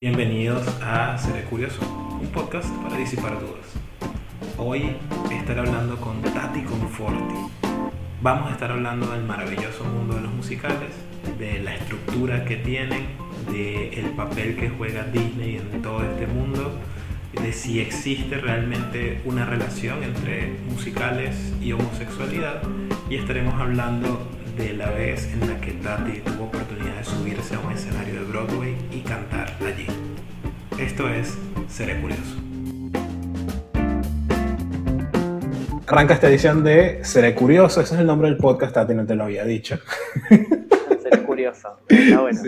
Bienvenidos a Seré Curioso, un podcast para disipar dudas. Hoy estaré hablando con Tati Conforti. Vamos a estar hablando del maravilloso mundo de los musicales, de la estructura que tienen, del papel que juega Disney en todo este mundo, de si existe realmente una relación entre musicales y homosexualidad y estaremos hablando de la vez en la que Tati tuvo oportunidad de subirse a un escenario de Broadway y cantar allí. Esto es Seré Curioso. Arranca esta edición de Seré Curioso, ese es el nombre del podcast, Tati, no te lo había dicho. Seré Curioso, está bueno.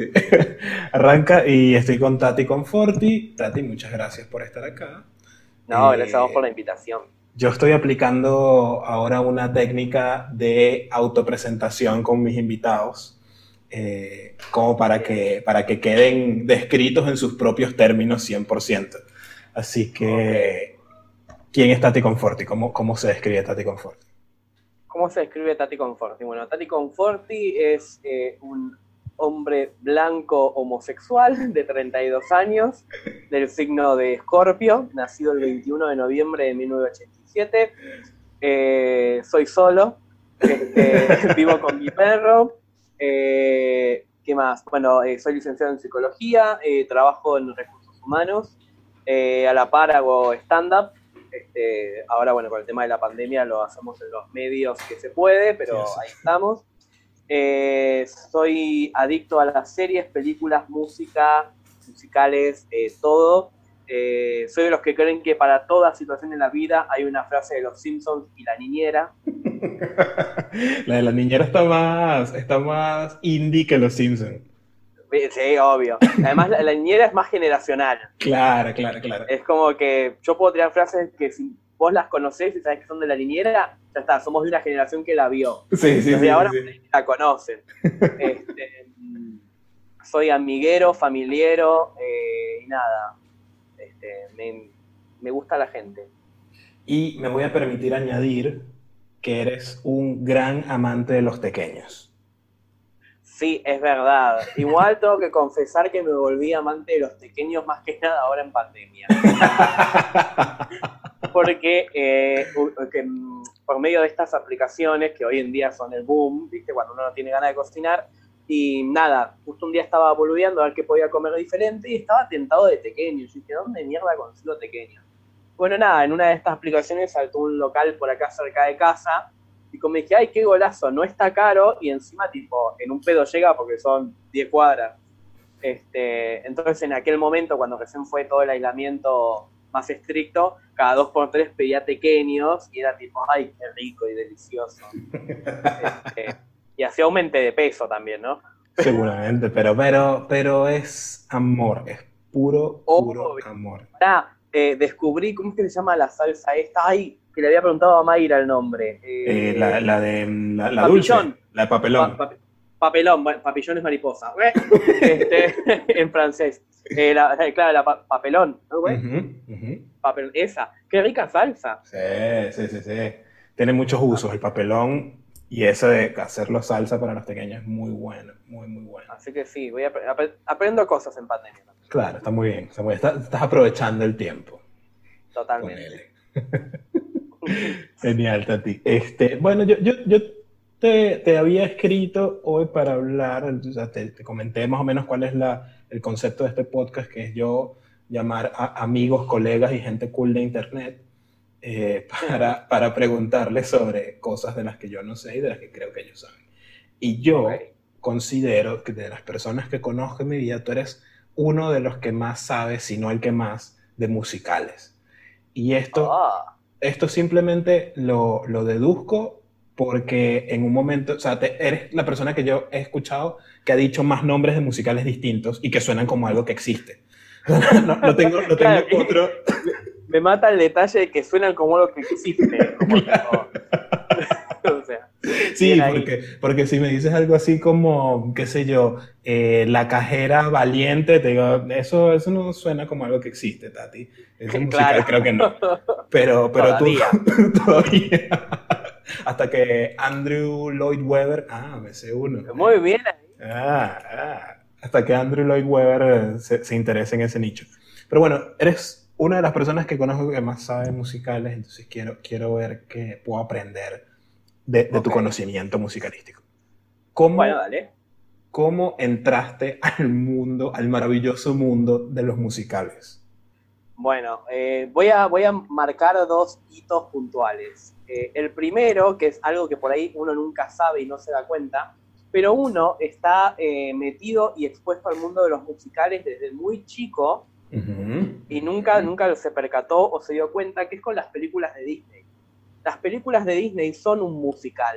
Arranca y estoy con Tati Conforti. Tati, muchas gracias por estar acá. No, gracias a vos por la invitación. Yo estoy aplicando ahora una técnica de autopresentación con mis invitados, eh, como para que, para que queden descritos en sus propios términos 100%. Así que, ¿quién es Tati Conforti? ¿Cómo, cómo se describe Tati Conforti? ¿Cómo se describe Tati Conforti? Bueno, Tati Conforti es eh, un hombre blanco homosexual de 32 años, del signo de Escorpio, nacido el 21 de noviembre de 1987. Eh, soy solo, este, vivo con mi perro. Eh, ¿Qué más? Bueno, eh, soy licenciado en psicología, trabajo en recursos humanos, a la par hago stand-up. Este, ahora, bueno, con el tema de la pandemia lo hacemos en los medios que se puede, pero ahí estamos. Eh, soy adicto a las series, películas, música, musicales, eh, todo. Eh, soy de los que creen que para toda situación en la vida hay una frase de los Simpsons y la niñera. la de la niñera está más, está más indie que los Simpsons. Sí, obvio. Además, la, la, niñera es más generacional. Claro, claro, claro. Es como que yo puedo tirar frases que si vos las conocés y sabés que son de la niñera, ya está, somos de una generación que la vio. Sí, sí, Desde ahora la conocen. Este, soy amiguero, familiero eh, y nada. Este, me, gusta la gente. Y me voy a permitir añadir que eres un gran amante de los pequeños. Sí, es verdad. Igual tengo que confesar que me volví amante de los pequeños más que nada ahora en pandemia. porque eh, mm, por medio de estas aplicaciones que hoy en día son el boom, ¿viste? cuando uno no tiene ganas de cocinar, y nada, justo un día estaba boludeando a ver qué podía comer diferente y estaba tentado de pequeño. Y dije, ¿dónde mierda consigo pequeño? Bueno, nada, en una de estas aplicaciones saltó un local por acá cerca de casa y como dije, ay, qué golazo, no está caro y encima, tipo, en un pedo llega porque son 10 cuadras. Este, entonces, en aquel momento, cuando recién fue todo el aislamiento más estricto, cada dos por tres pedía pequeños y era tipo, ay, qué rico y delicioso. Este, y así aumente de peso también, ¿no? Seguramente, pero, pero, pero es amor, es puro, puro amor. Eh, descubrí, ¿cómo es que se llama la salsa esta? Ay, que le había preguntado a Mayra el nombre. Eh, la, la, de la, dulce, la de papelón. papelón, bueno, papillón es mariposa, este, en francés. Eh, la, eh, claro, la papelón, ¿no, güey? Papel, esa. Qué rica salsa. Sí, sí, sí, sí. Tiene muchos usos el papelón y ese de hacerlo salsa para los pequeños es muy bueno, muy, muy bueno. Así que sí, voy a, aprendo cosas en pandemia. Claro, está muy bien. Estás, aprovechando el tiempo. Totalmente. Genial, Tati. Este, bueno, yo, yo, yo te, te, había escrito hoy para hablar, o sea, te, te, comenté más o menos cuál es la, el concepto de este podcast, que es yo llamar a amigos, colegas y gente cool de Internet eh, para, para preguntarles sobre cosas de las que yo no sé y de las que creo que ellos saben. Y yo considero que de las personas que conozco en mi vida, tú eres uno de los que más sabes, si no el que más, de musicales. Y esto, ah. esto simplemente lo, lo deduzco porque en un momento, o sea, eres la persona que yo he escuchado que ha dicho más nombres de musicales distintos y que suenan como algo que existe. no, tengo, no tengo otro. Me mata el detalle de que suenan como algo que existe. o sea, sí, porque, porque si me dices algo así como, qué sé yo, eh, la cajera valiente, te digo, eso, eso no suena como algo que existe, Tati. Es musical, creo que no. Pero, pero todavía. tú todavía. Hasta que Andrew Lloyd Webber, ah, me sé uno. Muy bien Ah, ah, hasta que Andrew Lloyd Webber eh, se, se interese en ese nicho. Pero bueno, eres una de las personas que conozco que más sabe musicales, entonces quiero, quiero ver qué puedo aprender de, de tu Ok. conocimiento musicalístico. ¿Cómo, Bueno, dale. ¿Cómo entraste al mundo, al maravilloso mundo de los musicales? Bueno, eh, voy, a, voy a marcar dos hitos puntuales. Eh, el primero, que es algo que por ahí uno nunca sabe y no se da cuenta, pero uno está eh, metido y expuesto al mundo de los musicales desde muy chico Y nunca, nunca se percató o se dio cuenta que es con las películas de Disney. Las películas de Disney son un musical,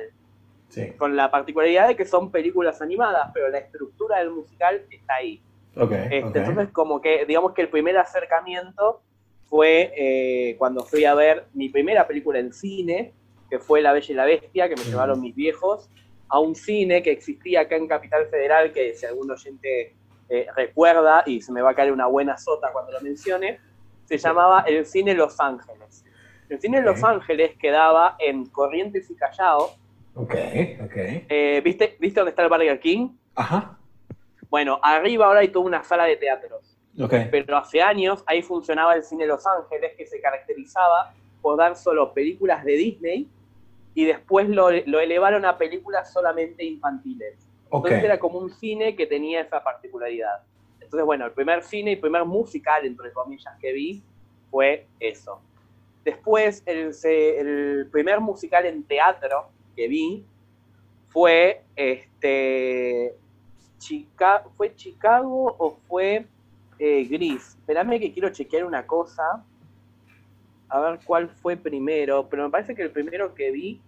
Sí, con la particularidad de que son películas animadas, pero la estructura del musical está ahí. Este. Entonces, como que, digamos que el primer acercamiento fue eh, cuando fui a ver mi primera película en cine, que fue La Bella y la Bestia, que me llevaron mis viejos, a un cine que existía acá en Capital Federal, que si algún oyente eh, recuerda, y se me va a caer una buena sota cuando lo mencione, se llamaba el Cine Los Ángeles. El Cine. Los Ángeles quedaba en Corrientes y Callao. Ok, ok. Eh, ¿viste, ¿Viste dónde está el Burger King? Ajá. Bueno, arriba ahora hay toda una sala de teatros. Ok. pero hace años ahí funcionaba el cine Los Ángeles, que se caracterizaba por dar solo películas de Disney y después lo, lo elevaron a películas solamente infantiles. Entonces era como un cine que tenía esa particularidad. Entonces, bueno, el primer cine y primer musical, entre comillas, que vi fue eso. Después, el, primer musical en teatro que vi fue este ¿fue Chicago o fue eh, Gris? Espérame que quiero chequear una cosa. A ver cuál fue primero. Pero me parece que el primero que vi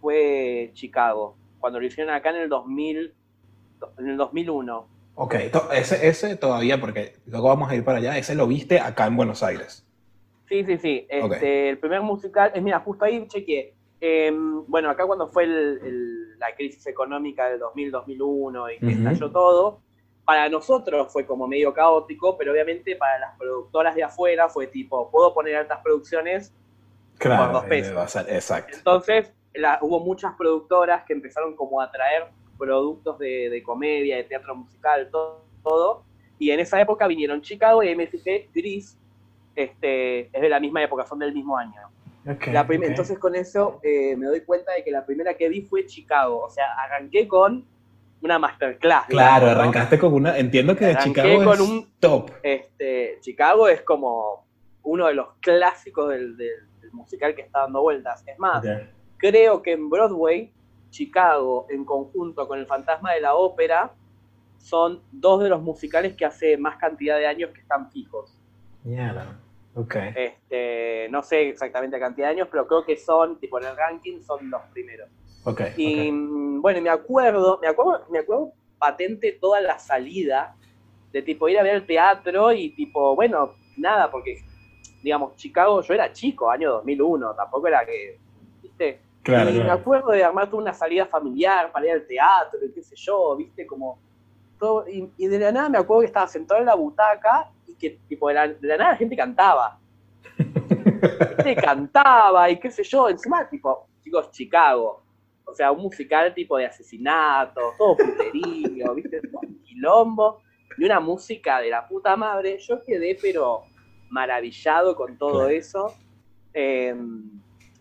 fue Chicago. Cuando lo hicieron acá en el 2000, en el 2001. Ok, ese, ese todavía, porque luego vamos a ir para allá, ese lo viste acá en Buenos Aires. Sí, sí, sí. Este, Ok. El primer musical, es mira, justo ahí chequeé. Em, bueno, acá cuando fue el- el- la crisis económica del 2000-2001 y que estalló todo, para nosotros fue como medio caótico, pero obviamente para las productoras de afuera fue tipo, puedo poner altas producciones. Claro, dos eh, pesos. exacto. Entonces la- hubo muchas productoras que empezaron como a traer productos de, de comedia, de teatro musical, todo, todo. Y en esa época vinieron Chicago y MFG Gris, este, es de la misma época, son del mismo año. Ok, La prim- ok. Entonces con eso eh, me doy cuenta de que la primera que vi fue Chicago. O sea, arranqué con una masterclass. Claro, digamos, ¿no? arrancaste con una. Entiendo que de Arranqué Chicago con es un- top. Este, Chicago es como uno de los clásicos del, del- del musical que está dando vueltas. Es más, Ok. creo que en Broadway, Chicago, en conjunto con El Fantasma de la Ópera, son dos de los musicales que hace más cantidad de años que están fijos. Mierda. Ok. Este, no sé exactamente la cantidad de años, pero creo que son, tipo en el ranking, son los primeros. Ok. Y ok. mm, bueno, me acuerdo, me acuerdo, me acuerdo patente toda la salida de tipo ir a ver el teatro y tipo, bueno, nada, porque digamos, Chicago, yo era chico, año 2001, tampoco era que. Claro, y me acuerdo de armar toda una salida familiar para ir al teatro y qué sé yo, ¿viste? Como todo, y, y de la nada me acuerdo que estaba sentado en la butaca y que tipo de la, de la nada la gente cantaba. ¿Viste? Cantaba y qué sé yo, encima tipo, chicos, Chicago. O sea, un musical tipo de asesinato, todo puterío, ¿viste? Todo un quilombo. Y una música de la puta madre. Yo quedé, pero maravillado con todo Claro. eso. Eh,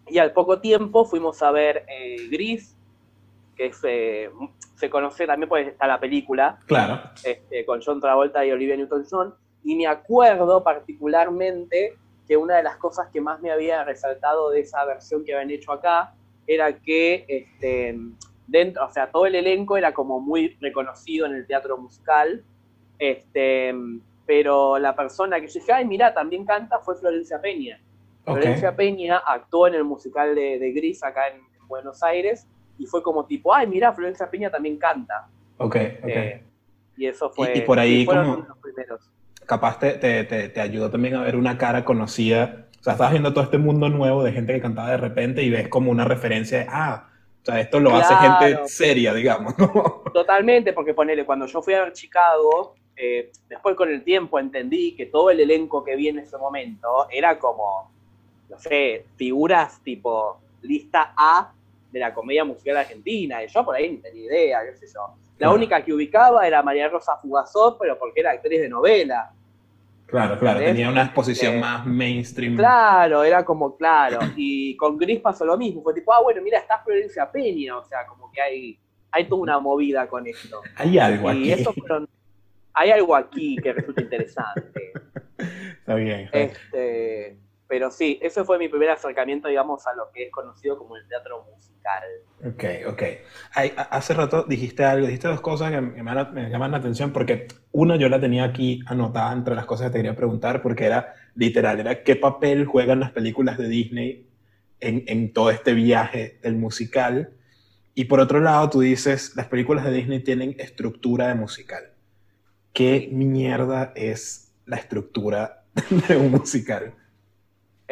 y al poco tiempo fuimos a ver eh, Gris, que es, eh, se conoce también porque está la película, Claro. este, con John Travolta y Olivia Newton-John. Y me acuerdo particularmente que una de las cosas que más me había resaltado de esa versión que habían hecho acá era que este, dentro, o sea, todo el elenco era como muy reconocido en el teatro musical, este, pero la persona que yo dije, ay, mira, también canta fue Florencia Peña. Florencia Peña actuó en el musical de, de Gris acá en, en Buenos Aires y fue como tipo, ay, mira, Florencia Peña también canta. Ok. ok. Eh, y eso fue. Y- y por ahí como- los primeros. Capaz te, te, te, te ayudó también a ver una cara conocida. O sea, estás viendo todo este mundo nuevo de gente que cantaba de repente y ves como una referencia de, ah, o sea, esto lo hace gente seria, digamos. ¿no? Totalmente, porque ponele, cuando yo fui a ver Chicago, eh, después con el tiempo entendí que todo el elenco que vi en ese momento era como, no sé, figuras tipo lista A de la comedia musical argentina. Y yo por ahí ni tenía idea, qué sé yo. La única que ubicaba era María Rosa Fugazot, pero porque era actriz de novela. Claro, claro, tenía una exposición más mainstream. Claro, era como, claro. Y con Gris pasó lo mismo. Fue tipo, ah, bueno, mira, está Florencia Peña. O sea, como que hay, hay toda una movida con esto. Hay algo y aquí. Eso fueron, hay algo aquí que resulta interesante. Está bien. Está bien. Este, pero sí, ese fue mi primer acercamiento, digamos, a lo que es conocido como el teatro musical. Ok, ok. Ay, hace rato dijiste algo, dijiste dos cosas que me, me, llaman la atención porque una yo la tenía aquí anotada entre las cosas que te quería preguntar porque era literal, era qué papel juegan las películas de Disney en, en todo este viaje del musical. Y por otro lado, tú dices, las películas de Disney tienen estructura de musical. ¿Qué mierda es la estructura de un musical?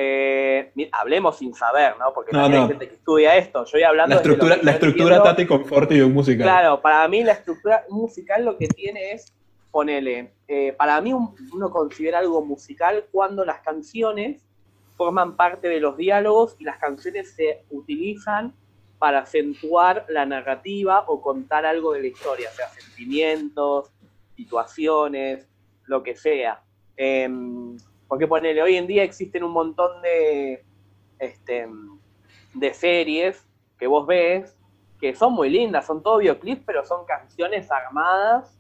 Eh, hablemos sin saber, ¿no? Porque no, no. hay gente que estudia esto. Yo voy hablando La estructura, la estructura Tati Confort y un musical. Claro, para mí la estructura musical lo que tiene es, ponele, eh, para mí uno considera algo musical cuando las canciones forman parte de los diálogos y las canciones se utilizan para acentuar la narrativa o contar algo de la historia, o sea, sentimientos, situaciones, lo que sea. Eh, porque ponele, hoy en día existen un montón de, este, de series que vos ves que son muy lindas, son todo videoclips, pero son canciones armadas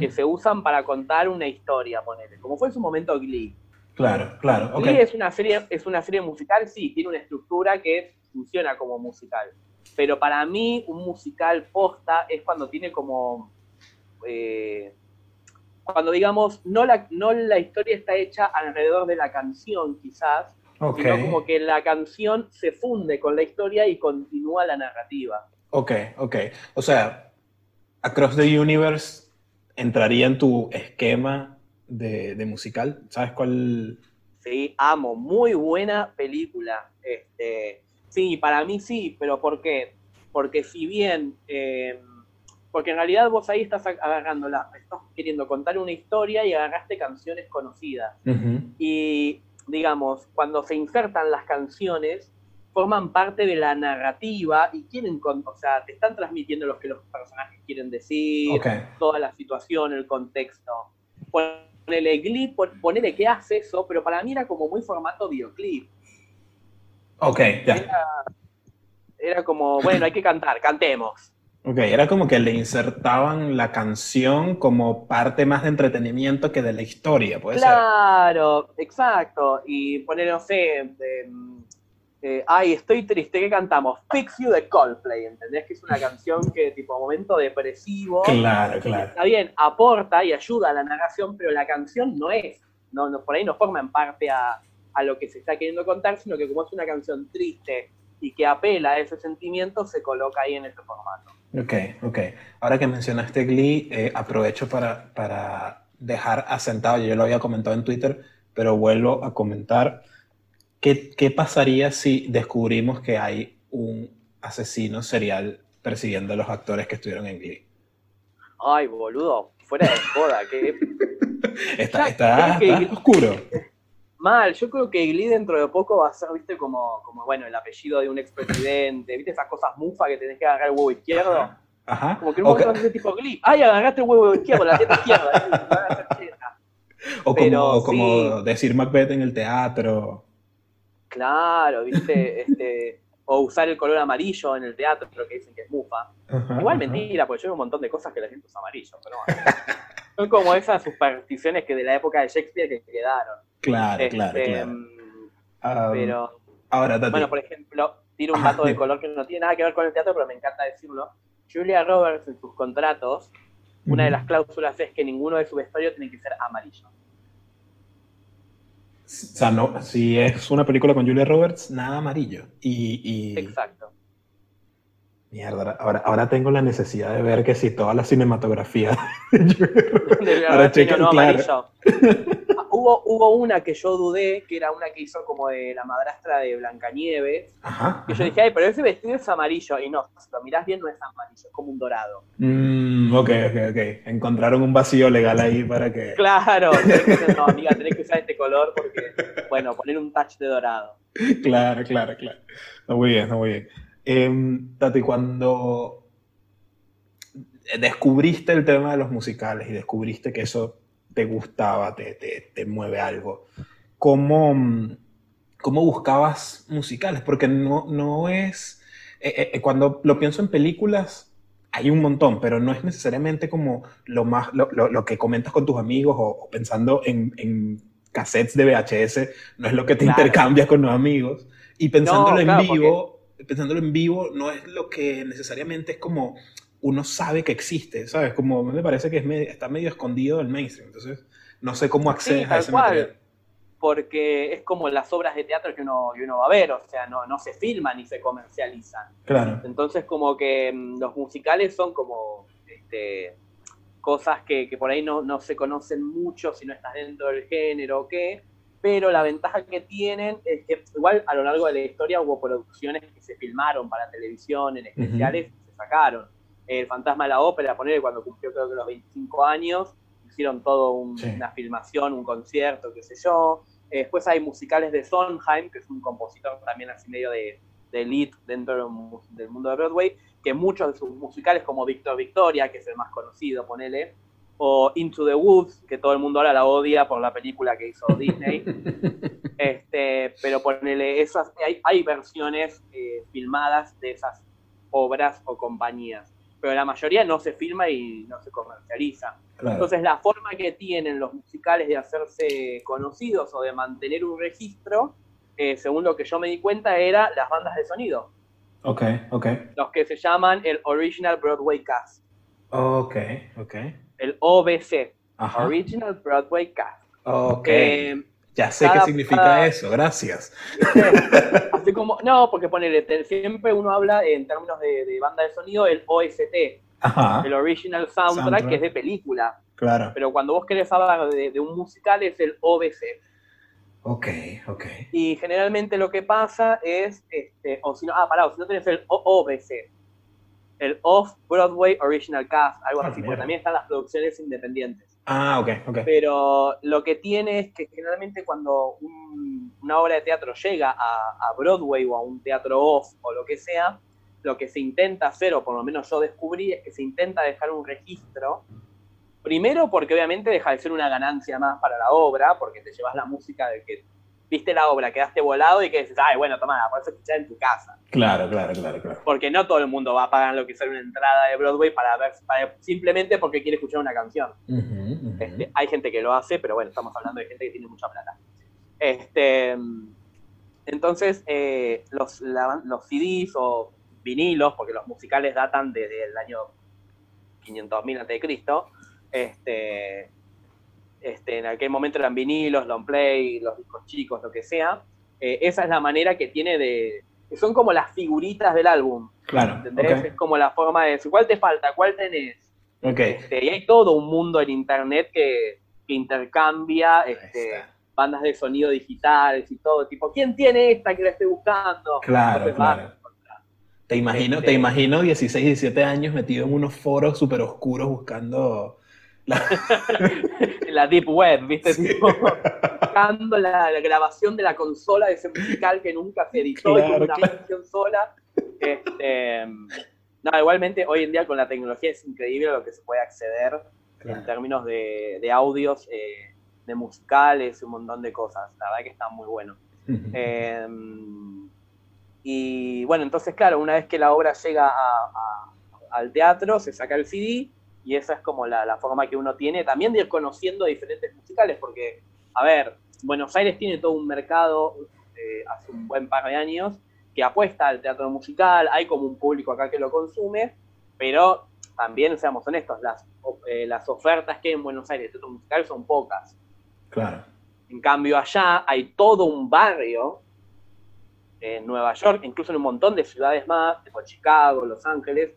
que se usan para contar una historia, ponele, como fue en su momento Glee. Claro, claro. Glee es una serie, es una serie musical, sí, tiene una estructura que funciona como musical. Pero para mí, un musical posta es cuando tiene como eh, cuando digamos, no la, no la historia está hecha alrededor de la canción, quizás, sino como que la canción se funde con la historia y continúa la narrativa. Ok, ok. O sea, Across the Universe entraría en tu esquema de, de musical. ¿Sabes cuál? Sí, amo. Muy buena película. Este, sí, para mí sí, pero ¿por qué? Porque si bien... Eh, porque en realidad vos ahí estás agarrando la, estás queriendo contar una historia y agarraste canciones conocidas. Y digamos, cuando se insertan las canciones, forman parte de la narrativa y quieren, o sea, te están transmitiendo lo que los personajes quieren decir, toda la situación, el contexto. Ponele Glee, ponele que hace eso, pero para mí era como muy formato videoclip. Ok, ya. era como, bueno, hay que cantar, cantemos. Ok, era como que le insertaban la canción como parte más de entretenimiento que de la historia, ¿puede ser? Claro, exacto. Y poner, no sé, eh, ay, estoy triste, ¿qué cantamos? Fix You de Coldplay, ¿entendés? Que es una canción que tipo momento depresivo. Claro, claro. Está bien, aporta y ayuda a la narración, pero la canción no es, no, no por ahí no forma en parte a, a lo que se está queriendo contar, sino que como es una canción triste y que apela a ese sentimiento, se coloca ahí en ese formato. Ok, ok. Ahora que mencionaste Glee, eh, aprovecho para, para dejar asentado, yo lo había comentado en Twitter, pero vuelvo a comentar, ¿qué, ¿qué pasaría si descubrimos que hay un asesino serial persiguiendo a los actores que estuvieron en Glee? Ay, boludo, fuera de joda, que... está, está, está oscuro. Mal, yo creo que Glee dentro de poco va a ser, viste, como, como bueno, el apellido de un expresidente, viste esas cosas mufa que tenés que agarrar el huevo izquierdo. Ajá. Como que un momento okay. tipo Glee, ay, agarraste el huevo izquierdo, la teta izquierda. o como, como decir Macbeth en el teatro. Claro, viste, este, o usar el color amarillo en el teatro, que dicen que es mufa. Igual mentira, porque yo veo un montón de cosas que la gente usa amarillo, pero bueno. Son como esas supersticiones que de la época de Shakespeare que quedaron. Claro, claro, este, claro. Um, pero, ahora, bueno, por ejemplo, tiro un dato de color que no tiene nada que ver con el teatro, pero me encanta decirlo. Julia Roberts, en sus contratos, una de las cláusulas es que ninguno de sus vestuarios tiene que ser amarillo. O sea, no, si es una película con Julia Roberts, nada amarillo. Y, y... Exacto. Mierda, ahora, ahora tengo la necesidad de ver que si toda la cinematografía de ahora chequen, no, claro. Ah, hubo, hubo una que yo dudé, que era una que hizo como de la madrastra de Blancanieves. Ajá, que yo dije, ay, pero ese vestido es amarillo. Y no, si lo mirás bien, no es amarillo, es como un dorado. Mm, ok, ok, ok. Encontraron un vacío legal ahí para que. Claro, tenés que, no, amiga, tenés que usar este color porque, bueno, poner un touch de dorado. Claro, claro, claro. No, muy bien, no, muy bien. Eh, Tati, cuando descubriste el tema de los musicales y descubriste que eso te gustaba, te, te, te mueve algo. ¿Cómo, ¿Cómo buscabas musicales? Porque no, no es... Eh, eh, cuando lo pienso en películas, hay un montón, pero no es necesariamente como lo, más, lo, lo, que comentas con tus amigos o, pensando en, en, cassettes de VHS, no es lo que te intercambias con los amigos. Y pensándolo en vivo, pensándolo en vivo, no es lo que necesariamente es como uno sabe que existe, ¿sabes? Como me parece que es está medio escondido del mainstream, entonces no sé cómo accedes a ese material. Porque es como las obras de teatro que uno, uno va a ver, o sea, no, no se filman ni se comercializan. Claro. Entonces, como que mm, los musicales son como este, cosas que, que, por ahí no, no se conocen mucho si no estás dentro del género o qué, pero la ventaja que tienen es que igual a lo largo de la historia hubo producciones que se filmaron para televisión en especiales y se sacaron. El Fantasma de la Ópera, poner cuando cumplió creo que los 25 años, hicieron todo una filmación, un concierto, qué sé yo. Eh, después hay musicales de Sondheim, que es un compositor también así medio de, de elite dentro del mundo de Broadway, que muchos de sus musicales, como Victor Victoria, que es el más conocido, ponele, o Into the Woods, que todo el mundo ahora la odia por la película que hizo Disney. este, pero ponele, esas, hay, hay versiones eh, filmadas de esas obras o compañías pero la mayoría no se filma y no se comercializa. Entonces la forma que tienen los musicales de hacerse conocidos o de mantener un registro, eh, según lo que yo me di cuenta, era las bandas de sonido. Ok, ok. Los que se llaman el Original Broadway Cast. Ok, ok. El OBC. Original Broadway Cast. Ok. Eh, ya sé qué significa eso, gracias. Así como, no, porque ponele, siempre uno habla en términos de, banda de sonido, el OST, el Original soundtrack, que es de película. Claro. Pero cuando vos querés hablar de, un musical es el OBC. Ok, ok. Y generalmente lo que pasa es, este, o si no, ah, pará, si no tenés el OBC, el Off-Broadway Original Cast, algo ah, así, porque también están las producciones independientes. Ah, ok, ok. Pero lo que tiene es que generalmente cuando una obra de teatro llega a, Broadway o a un teatro off o lo que sea, lo que se intenta hacer, o por lo menos yo descubrí, es que se intenta dejar un registro. Primero porque obviamente deja de ser una ganancia más para la obra, porque te llevas la música de que viste la obra, quedaste volado y que dices, ay, bueno, toma, la puedes escuchar en tu casa. Claro, claro, claro, claro. Porque no todo el mundo va a pagar lo que sale una entrada de Broadway para ver, simplemente porque quiere escuchar una canción. Este, hay gente que lo hace, pero bueno, estamos hablando de gente que tiene mucha plata. Este, entonces, eh, los, los CDs o vinilos, porque los musicales datan desde el año 500.000 a.C., este, este, en aquel momento eran vinilos, long play, los discos chicos, lo que sea. Eh, esa es la manera que tiene de... son como las figuritas del álbum. Claro. ¿entendés? Es como la forma de decir, ¿cuál te falta? ¿Cuál tenés? Okay. Este, y hay todo un mundo en internet que, intercambia este, bandas de sonido digitales y todo. Tipo, ¿quién tiene esta que la estoy buscando? Claro, claro. Te imagino, te este, imagino 16, 17 años metido en unos foros súper oscuros buscando la... Deep Web, ¿viste? buscando la, grabación de la consola de ese musical que nunca se editó y con una canción sola. Este, no, igualmente hoy en día con la tecnología es increíble lo que se puede acceder en términos de, audios, eh, de musicales, un montón de cosas. La verdad que está muy bueno. Em, y bueno, entonces claro, una vez que la obra llega al teatro, se saca el CD y esa es como la, forma que uno tiene también de ir conociendo diferentes musicales, porque, a ver, Buenos Aires tiene todo un mercado eh, hace un buen par de años que apuesta al teatro musical, hay como un público acá que lo consume, pero también, seamos honestos, las, eh, las ofertas que hay en Buenos Aires de teatro musical son pocas. Claro. En cambio, allá hay todo un barrio en Nueva York, incluso en un montón de ciudades más, como Chicago, Los Ángeles,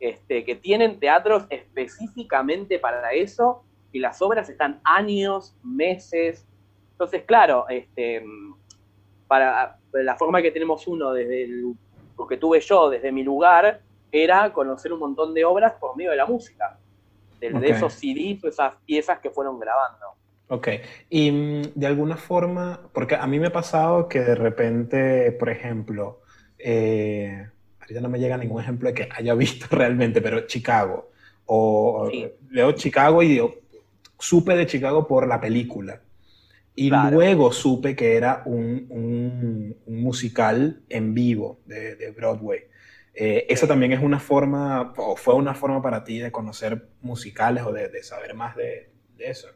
este, que tienen teatros específicamente para eso y las obras están años, meses. Entonces, claro, este, para la forma que tenemos uno desde el, lo que tuve yo desde mi lugar era conocer un montón de obras por medio de la música, de, esos CDs, esas piezas que fueron grabando. Ok, y mm, de alguna forma, porque a mí me ha pasado que de repente, por ejemplo, eh, ahorita no me llega ningún ejemplo de que haya visto realmente, pero Chicago o veo Chicago y digo, supe de Chicago por la película. Y luego supe que era un, un, musical en vivo de, de Broadway. Eh, ¿Eso también es una forma, o fue una forma para ti de conocer musicales o de, de saber más de, de, eso?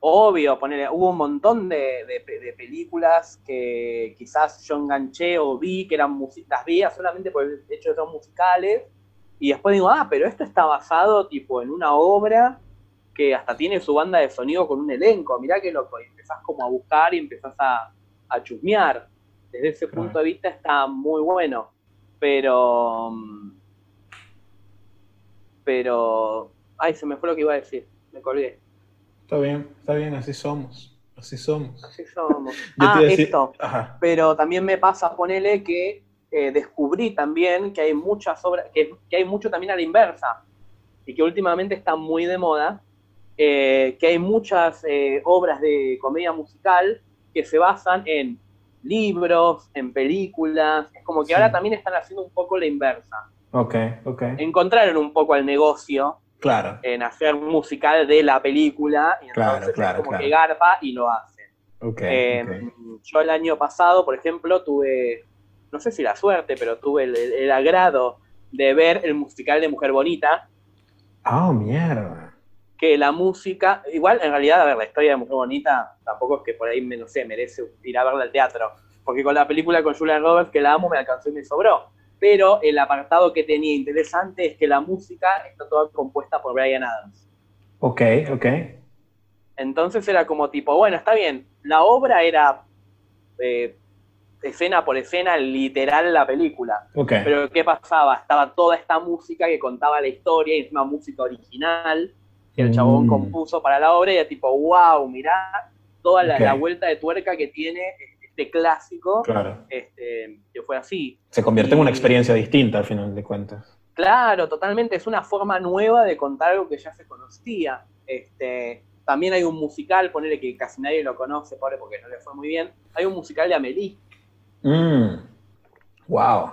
Obvio, poner, hubo un montón de, de, películas que quizás yo enganché o vi que eran las veía solamente por el hecho de ser musicales, y después digo, ah, pero esto está basado tipo en una obra que hasta tiene su banda de sonido con un elenco. Mirá que loco, y empezás como a buscar y empezás a, a chusmear. Desde ese punto de vista está muy bueno. Pero. Pero. Ay, se me fue lo que iba a decir. Me colgué. Está bien, está bien, así somos. Así somos. Así somos. ah, esto. Pero también me pasa, ponele que eh, descubrí también que hay muchas obras, que, que, hay mucho también a la inversa, y que últimamente está muy de moda, eh, que hay muchas eh, obras de comedia musical que se basan en libros, en películas, es como que ahora también están haciendo un poco la inversa. Ok, ok. Encontraron un poco al negocio claro. en hacer un musical de la película, y entonces es como que garpa y lo hacen. Okay, eh, Yo el año pasado, por ejemplo, tuve, no sé si la suerte, pero tuve el, agrado de ver el musical de Mujer Bonita. Ah, mierda que la música, igual en realidad, a ver, la historia de Mujer Bonita tampoco es que por ahí, no sé, merece ir a verla al teatro, porque con la película con Julia Roberts, que la amo, me alcanzó y me sobró. Pero el apartado que tenía interesante es que la música está toda compuesta por Brian Adams. Ok, ok. Entonces era como tipo, bueno, está bien, la obra era eh, escena por escena literal la película. Okay. Pero ¿qué pasaba? Estaba toda esta música que contaba la historia y es una música original que el chabón mm. compuso para la obra y era tipo, wow, mirá toda la, vuelta de tuerca que tiene clásico, claro. este, que fue así. Se convierte en una experiencia distinta al final de cuentas. Claro, totalmente, es una forma nueva de contar algo que ya se conocía. Este, también hay un musical, ponele que casi nadie lo conoce, pobre, porque no le fue muy bien. Hay un musical de Amelie. Mm. Wow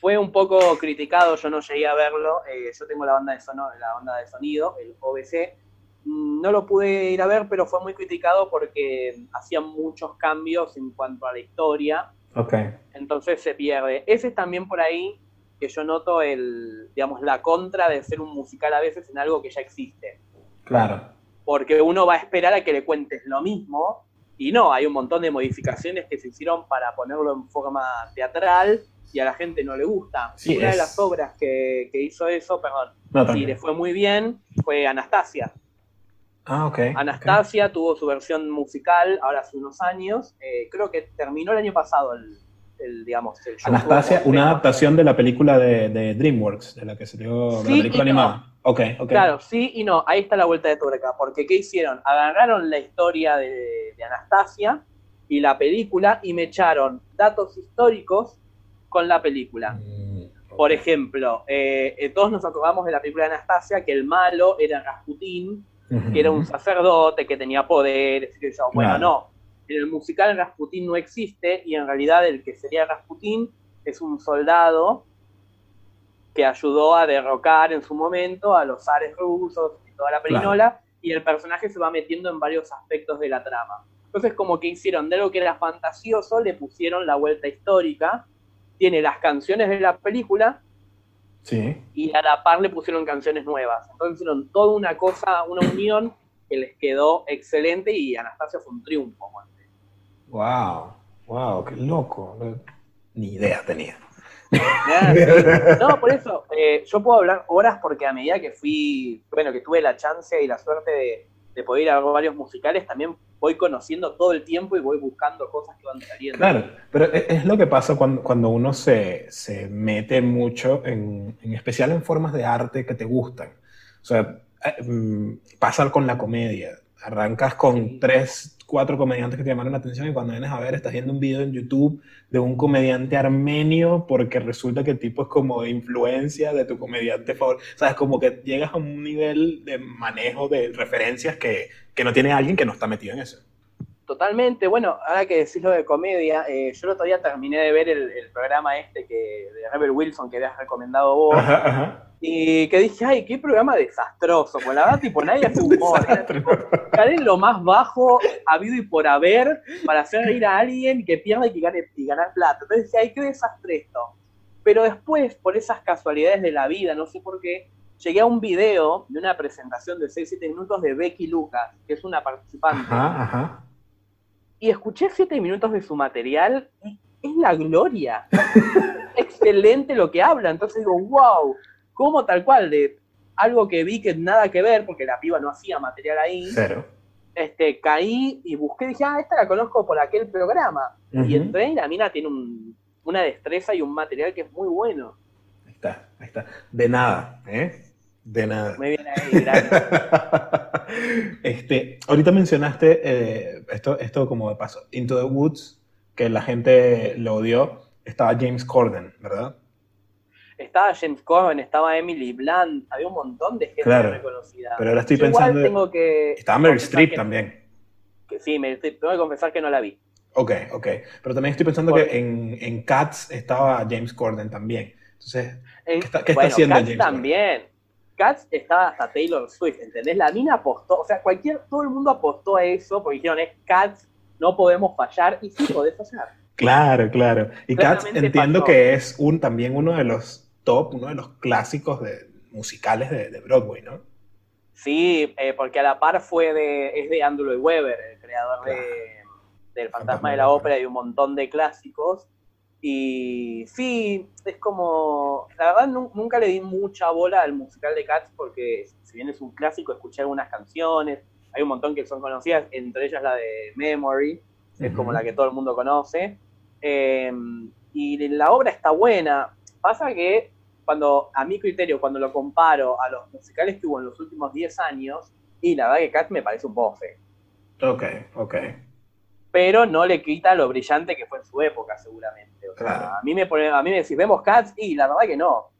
fue un poco criticado, yo no llegué a verlo, eh, yo tengo la banda, de la banda de sonido, el OBC, mm, no lo pude ir a ver, pero fue muy criticado porque hacían muchos cambios en cuanto a la historia. Okay. Entonces se pierde. Ese es también por ahí que yo noto el, digamos, la contra de ser un musical a veces en algo que ya existe. Claro. Porque uno va a esperar a que le cuentes lo mismo y no, hay un montón de modificaciones que se hicieron para ponerlo en forma teatral y a la gente no le gusta. Una de las obras que, hizo eso, perdón, y le fue muy bien, fue Anastasia. Ah, ok. Anastasia tuvo su versión musical ahora hace unos años. Eh, creo que terminó el año pasado el, digamos, el show Anastasia, una adaptación de la película de, DreamWorks, de la que se dio la película animada. Ok, ok. Claro, sí y no. Ahí está la vuelta de tuerca. Porque ¿qué hicieron? Agarraron la historia de, de Anastasia y la película y me echaron datos históricos con la película. Mm, Por ejemplo, eh, eh, todos nos acordamos de la película de Anastasia, que el malo era Rasputín, que era un sacerdote que tenía poder, bueno, no, en el musical Rasputín no existe y en realidad el que sería Rasputín es un soldado que ayudó a derrocar en su momento a los zares rusos y toda la perinola, y el personaje se va metiendo en varios aspectos de la trama. Entonces, como que hicieron de algo que era fantasioso, le pusieron la vuelta histórica, tiene las canciones de la película sí. y a la par le pusieron canciones nuevas. Entonces hicieron toda una cosa, una unión que les quedó excelente y Anastasia fue un triunfo. Wow, wow, qué loco. Ni idea tenía. No, por eso, eh, yo puedo hablar horas porque a medida que fui, bueno, que tuve la chance y la suerte de, de poder ir a varios musicales, también voy conociendo todo el tiempo y voy buscando cosas que van saliendo. Claro, pero e, es lo que pasa cuando, cuando uno se, se mete mucho, en, en, especial en formas de arte que te gustan. O sea, eh, mm, pasa con la comedia. Arrancas con tres, cuatro comediantes que te llamaron la atención y cuando vienes a ver estás viendo un video en YouTube de un comediante armenio porque resulta que el tipo es como de influencia de tu comediante favorito. O sea, es como que llegas a un nivel de manejo de referencias que, que no tiene alguien que no está metido en eso. Totalmente, bueno, ahora que decís lo de comedia, eh, yo el otro día terminé de ver el, programa este que de Rebel Wilson que habías recomendado vos, y que dije, ay, qué programa desastroso, pues la verdad, tipo, nadie hace humor, en lo más bajo habido y por haber para hacer reír a alguien que pierda y que gane, y ganar plata. Entonces decía, ay, qué desastre esto. Pero después, por esas casualidades de la vida, no sé por qué, llegué a un video de una presentación de 6-7 minutos de Becky Lucas, que es una participante. Ajá, y escuché siete minutos de su material y es la gloria. Excelente lo que habla. Entonces digo, wow, ¿cómo tal cual? De algo que vi que nada que ver, porque la piba no hacía material ahí. Cero. Este, caí y busqué dije, ah, esta la conozco por aquel programa. Y entré y la mina tiene una destreza y un material que es muy bueno. Ahí está, ahí está. De nada, ¿eh? De nada. Muy bien ahí, gracias. este, ahorita mencionaste eh, esto, esto como de paso, Into the Woods, que la gente lo odió. Estaba James Corden, ¿verdad? Estaba James Corden, estaba Emily Blunt, había un montón de gente reconocida. Pero ahora estoy pensando. Tengo que estaba Meryl Streep también. sí, Meryl Streep, tengo que confesar que no la vi. Ok, ok. Pero también estoy pensando que en, en, Cats estaba James Corden también. Entonces, ¿qué está, qué está haciendo Cats James también. Cats estaba hasta Taylor Swift, ¿entendés? La mina apostó, o sea, cualquier, todo el mundo apostó a eso porque dijeron, es Cats, no podemos fallar, y sí podés fallar. Claro, claro. Y Cats entiendo que es un, también uno de los top, uno de los clásicos de, musicales de, Broadway, ¿no? Sí, eh, porque a la par fue de, es de Andrew Lloyd Webber, el creador de, del Fantasma de la Ópera y un montón de clásicos. Y sí, es como, la verdad nunca le di mucha bola al musical de Cats porque si bien es un clásico, escuché algunas canciones, hay un montón que son conocidas, entre ellas la de Memory, es como la que todo el mundo conoce. Eh, y la obra está buena, pasa que cuando, a mi criterio, cuando lo comparo a los musicales que hubo en los últimos 10 años, y la verdad que Cats me parece un bofe. Ok, ok pero no le quita lo brillante que fue en su época, seguramente. a, mí me pone, a mí me decís, ¿vemos Cats? Y la verdad que no.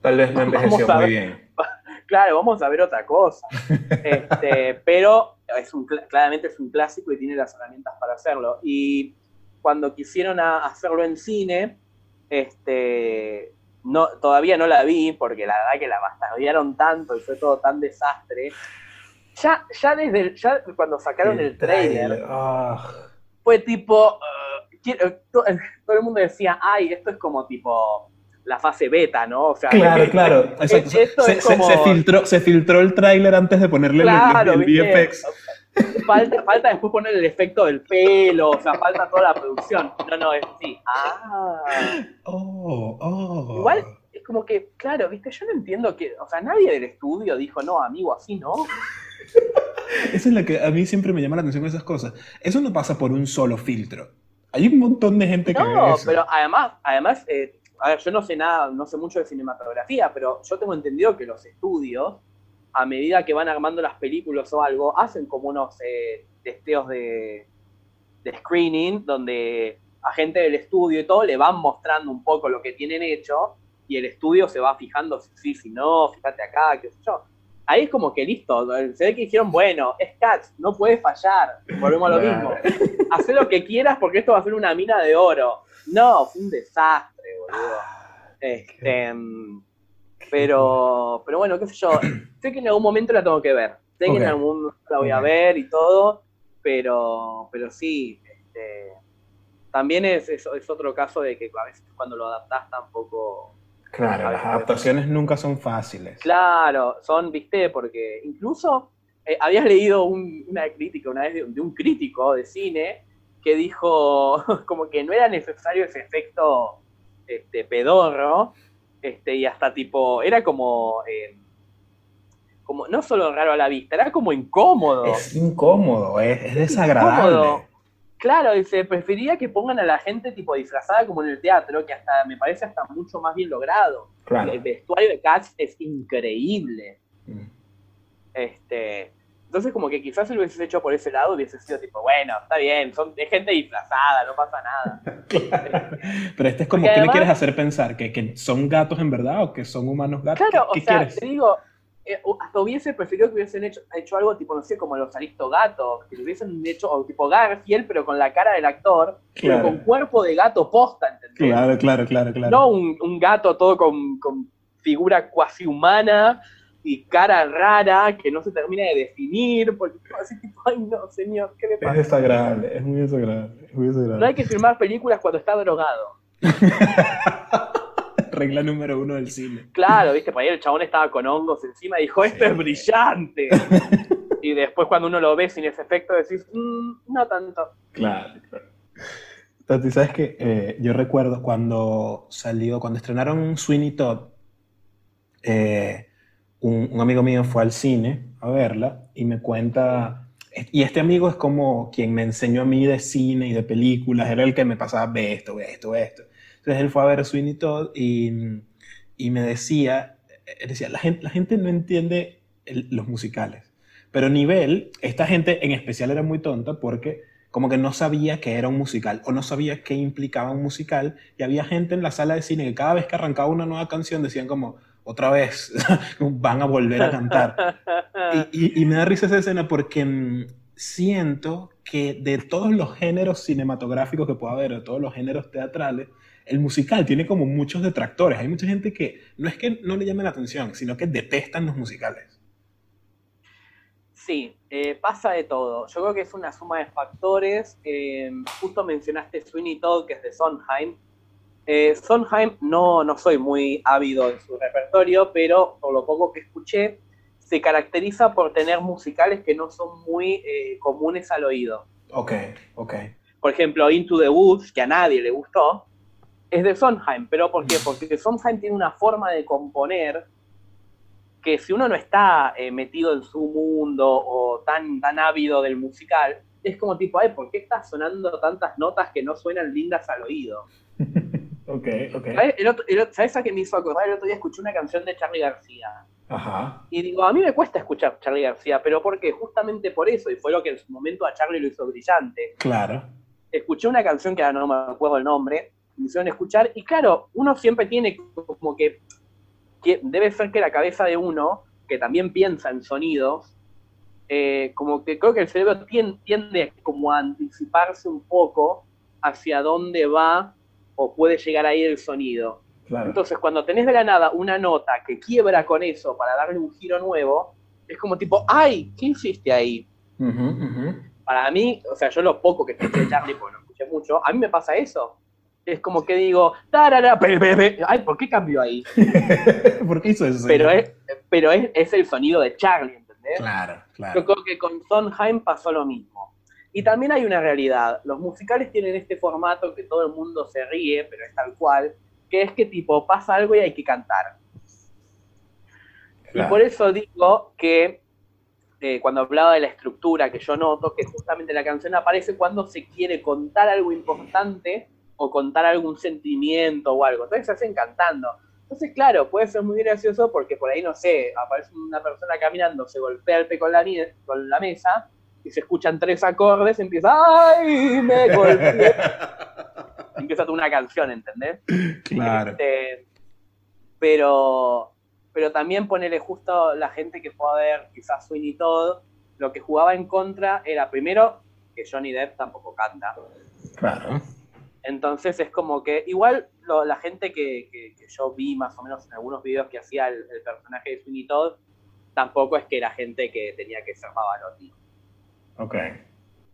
Tal vez no envejeció muy bien. Claro, vamos a ver otra cosa. Este, pero es un, claramente es un clásico y tiene las herramientas para hacerlo. Y cuando quisieron hacerlo en cine, este, no, todavía no la vi, porque la verdad que la bastardearon tanto y fue todo tan desastre, ya, ya desde ya cuando sacaron el, trailer, ah. fue tipo, uh, eh, todo, el mundo decía, ay, esto es como tipo la fase beta, ¿no? O sea, claro, claro. se, filtró, se filtró el tráiler antes de ponerle el, VFX. Falta, falta después poner el efecto del pelo, o sea, falta toda la producción. No, no, es así. Ah. Oh, oh. Igual es como que, claro, viste, yo no entiendo que, o sea, nadie del estudio dijo, no, amigo, así no. Esa es la que a mí siempre me llama la atención esas cosas. Eso no pasa por un solo filtro. Hay un montón de gente que No, pero además, además eh, a ver, yo no sé nada, no sé mucho de cinematografía, pero yo tengo entendido que los estudios, a medida que van armando las películas o algo, hacen como unos eh, testeos de, de screening, donde a gente del estudio y todo le van mostrando un poco lo que tienen hecho y el estudio se va fijando si sí, si no, fíjate acá, qué sé yo ahí es como que listo, se ve que dijeron, bueno, es Cats, no puede fallar, volvemos a lo mismo. Haz lo que quieras porque esto va a ser una mina de oro. No, fue un desastre, boludo. Este, pero, pero bueno, qué sé yo, sé que en algún momento la tengo que ver, sé que en algún momento la voy a ver y todo, pero, pero sí, este, también es, es, es, otro caso de que a veces cuando lo adaptás tampoco Claro, las adaptaciones nunca son fáciles. Claro, son, viste, porque incluso eh, habías leído una crítica una vez de, un crítico de cine que dijo como que no era necesario ese efecto este, pedorro, este, y hasta tipo, era como, eh, como, no solo raro a la vista, era como incómodo. Es incómodo, es, desagradable. Claro, dice, preferiría que pongan a la gente tipo disfrazada como en el teatro, que hasta me parece hasta mucho más bien logrado. El vestuario de Cats es increíble. Mm. Este, entonces como que quizás si lo hubieses hecho por ese lado hubiese sido tipo, bueno, está bien, son de gente disfrazada, no pasa nada. Pero este es como, ¿qué le quieres hacer pensar? ¿Que, ¿Que, son gatos en verdad o que son humanos gatos? Claro, o sea, te digo, eh, hasta hubiese preferido que hubiesen hecho, hecho algo tipo, no sé, como los Aristogatos, que lo hubiesen hecho, o tipo Garfield, pero con la cara del actor, pero con cuerpo de gato posta, ¿entendés? Claro, claro, claro, claro. No un, un gato todo con, con figura cuasi humana y cara rara que no se termina de definir, porque así tipo, ay no, señor, ¿qué le pasa? Es desagradable, es muy desagradable, es muy desagradable. No hay que filmar películas cuando está drogado. Regla número uno del cine. Claro, viste, por ahí el chabón estaba con hongos encima y dijo, esto es brillante. y después cuando uno lo ve sin ese efecto decís, mmm, no tanto. Claro, claro. Tati, ¿sabes qué? Eh, yo recuerdo cuando salió, cuando estrenaron Sweeney Todd, eh, un, un, amigo mío fue al cine a verla y me cuenta, y este amigo es como quien me enseñó a mí de cine y de películas, era el que me pasaba, ve esto, ve esto, ve esto. Entonces él fue a ver Sweeney Todd y, y me decía, decía, la gente, la gente no entiende el, los musicales, pero nivel, esta gente en especial era muy tonta porque como que no sabía que era un musical o no sabía qué implicaba un musical y había gente en la sala de cine que cada vez que arrancaba una nueva canción decían como, otra vez van a volver a cantar. Y, y, y, me da risa esa escena porque siento que de todos los géneros cinematográficos que pueda haber, de todos los géneros teatrales, el musical tiene como muchos detractores. Hay mucha gente que no es que no le llame la atención, sino que detestan los musicales. Sí, eh, pasa de todo. Yo creo que es una suma de factores. Eh, justo mencionaste Sweeney Todd, que es de Sondheim. Eh, Sondheim no, no soy muy ávido en su repertorio, pero por lo poco que escuché, se caracteriza por tener musicales que no son muy eh, comunes al oído. Ok, ok. Por ejemplo, Into the Woods, que a nadie le gustó, es de Sondheim. ¿Pero por qué? Porque Sondheim tiene una forma de componer que si uno no está eh, metido en su mundo o tan, tan ávido del musical, es como tipo, ay, ¿por qué está sonando tantas notas que no suenan lindas al oído? Ok, ok. ¿Sabes, el otro, el, ¿Sabes a qué me hizo acordar? El otro día escuché una canción de Charlie García. Ajá. Y digo, a mí me cuesta escuchar Charlie García, pero ¿por qué? Justamente por eso, y fue lo que en su momento a Charlie lo hizo brillante. Claro. Escuché una canción que ahora no me acuerdo el nombre, me hicieron escuchar, y claro, uno siempre tiene como que, que debe ser que la cabeza de uno, que también piensa en sonidos, eh, como que creo que el cerebro tiende, tiende como a anticiparse un poco hacia dónde va o puede llegar ahí el sonido. Claro. Entonces, cuando tenés de la nada una nota que quiebra con eso para darle un giro nuevo, es como tipo, ¡ay! ¿Qué hiciste ahí? Uh -huh, uh -huh. Para mí, o sea, yo lo poco que escuché de Charlie, porque no escuché mucho, a mí me pasa eso. Es como que digo, tarara, pe, pe, pe. ay, ¿por qué cambió ahí? ¿Por qué hizo eso? Pero, es, pero es, es, el sonido de Charlie, ¿entendés? Claro, claro. Yo creo que con Sondheim pasó lo mismo. Y también hay una realidad. Los musicales tienen este formato que todo el mundo se ríe, pero es tal cual, que es que tipo pasa algo y hay que cantar. Claro. Y por eso digo que eh, cuando hablaba de la estructura que yo noto, que justamente la canción aparece cuando se quiere contar algo importante o contar algún sentimiento o algo. Entonces se hacen cantando. Entonces, claro, puede ser muy gracioso porque por ahí, no sé, aparece una persona caminando, se golpea el pe con la, con la mesa y se escuchan tres acordes, empieza, ¡ay! Me golpeé. empieza toda una canción, ¿entendés? Claro. Este, pero, pero también ponele justo la gente que fue a ver quizás Sweeney Todd, lo que jugaba en contra era primero que Johnny Depp tampoco canta. Claro. Entonces es como que, igual lo, la gente que, que, que, yo vi más o menos en algunos videos que hacía el, el, personaje de Sweeney Todd, tampoco es que era gente que tenía que ser Pavarotti. Ok.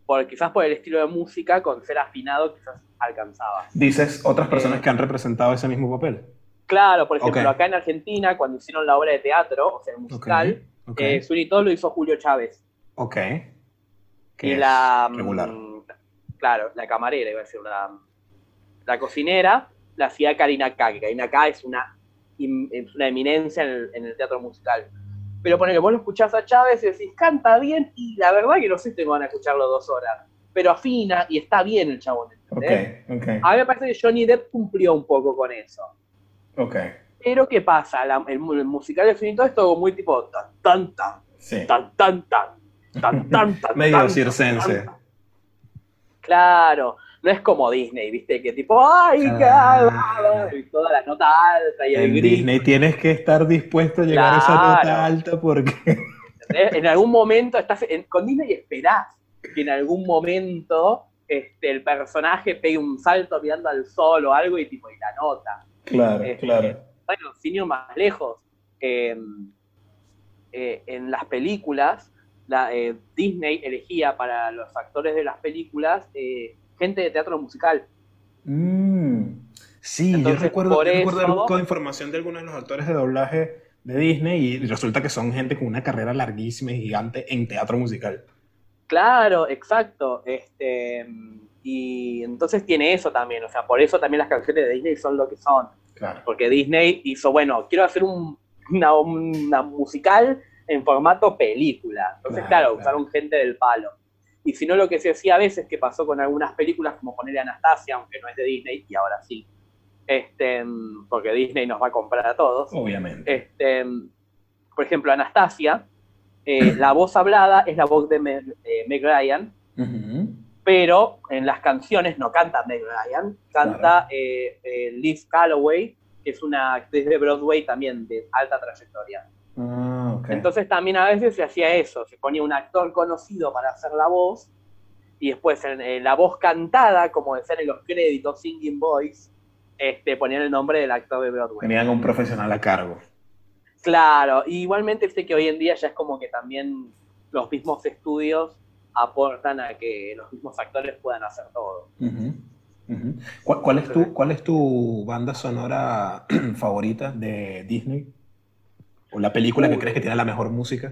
Por, quizás por el estilo de música, con ser afinado, quizás alcanzaba. ¿Dices otras personas eh, que han representado ese mismo papel? Claro, por ejemplo, okay. acá en Argentina, cuando hicieron la obra de teatro, o sea, el musical, okay. Okay. Eh, Todd lo hizo Julio Chávez. Ok. y la. Regular. Claro, la camarera, iba a decir, una la cocinera la hacía Karina K, que Karina K es una, es una eminencia en el, en el, teatro musical. Pero ponele, vos lo escuchás a Chávez y decís, canta bien, y la verdad que no sé si van a escucharlo dos horas, pero afina y está bien el chabón, ¿entendés? Okay, okay. A mí me parece que Johnny Depp cumplió un poco con eso. Pero ¿qué pasa? La, el, el, musical de Finito es todo muy tipo tan tan tan, sí. tan tan tan, tan tan tan. Medio circense. Claro. No es como Disney, ¿viste? Que tipo, ¡ay, qué Y toda la nota alta y el En Disney tienes que estar dispuesto a llegar a esa nota alta porque... En algún momento estás... con Disney esperás que en algún momento este, el personaje pegue un salto mirando al sol o algo y tipo, y la nota. Claro, este, claro. Bueno, sin ir más lejos, em, eh, en las películas, la, eh, Disney elegía para los actores de las películas eh, gente de teatro musical. Mm, sí, yo recuerdo, yo recuerdo información de algunos de los actores de doblaje de Disney y resulta que son gente con una carrera larguísima y gigante en teatro musical. Claro, exacto. Este, y entonces tiene eso también, o sea, por eso también las canciones de Disney son lo que son. Porque Disney hizo, bueno, quiero hacer una, musical en formato película. Entonces, claro, usaron gente del palo. Y si no, lo que se hacía a veces, que pasó con algunas películas, como ponerle Anastasia, aunque no es de Disney, y ahora sí. Este, porque Disney nos va a comprar a todos. Obviamente. Este, por ejemplo, Anastasia eh, la voz hablada es la voz de Meg, Ryan, pero en las canciones no canta Meg Ryan, canta eh, eh, Liz Calloway, que es una actriz de Broadway también de alta trayectoria. Ah, Entonces también a veces se hacía eso, se ponía un actor conocido para hacer la voz y después en, la voz cantada, como decían en los créditos, Singing Voice, este, ponían el nombre del actor de Broadway. Tenían un profesional a cargo. Claro, igualmente sé que hoy en día ya es como que también los mismos estudios aportan a que los mismos actores puedan hacer todo. ¿Cuál, es tu, ¿Cuál es tu banda sonora favorita de Disney? ¿O la película que crees que tiene la mejor música?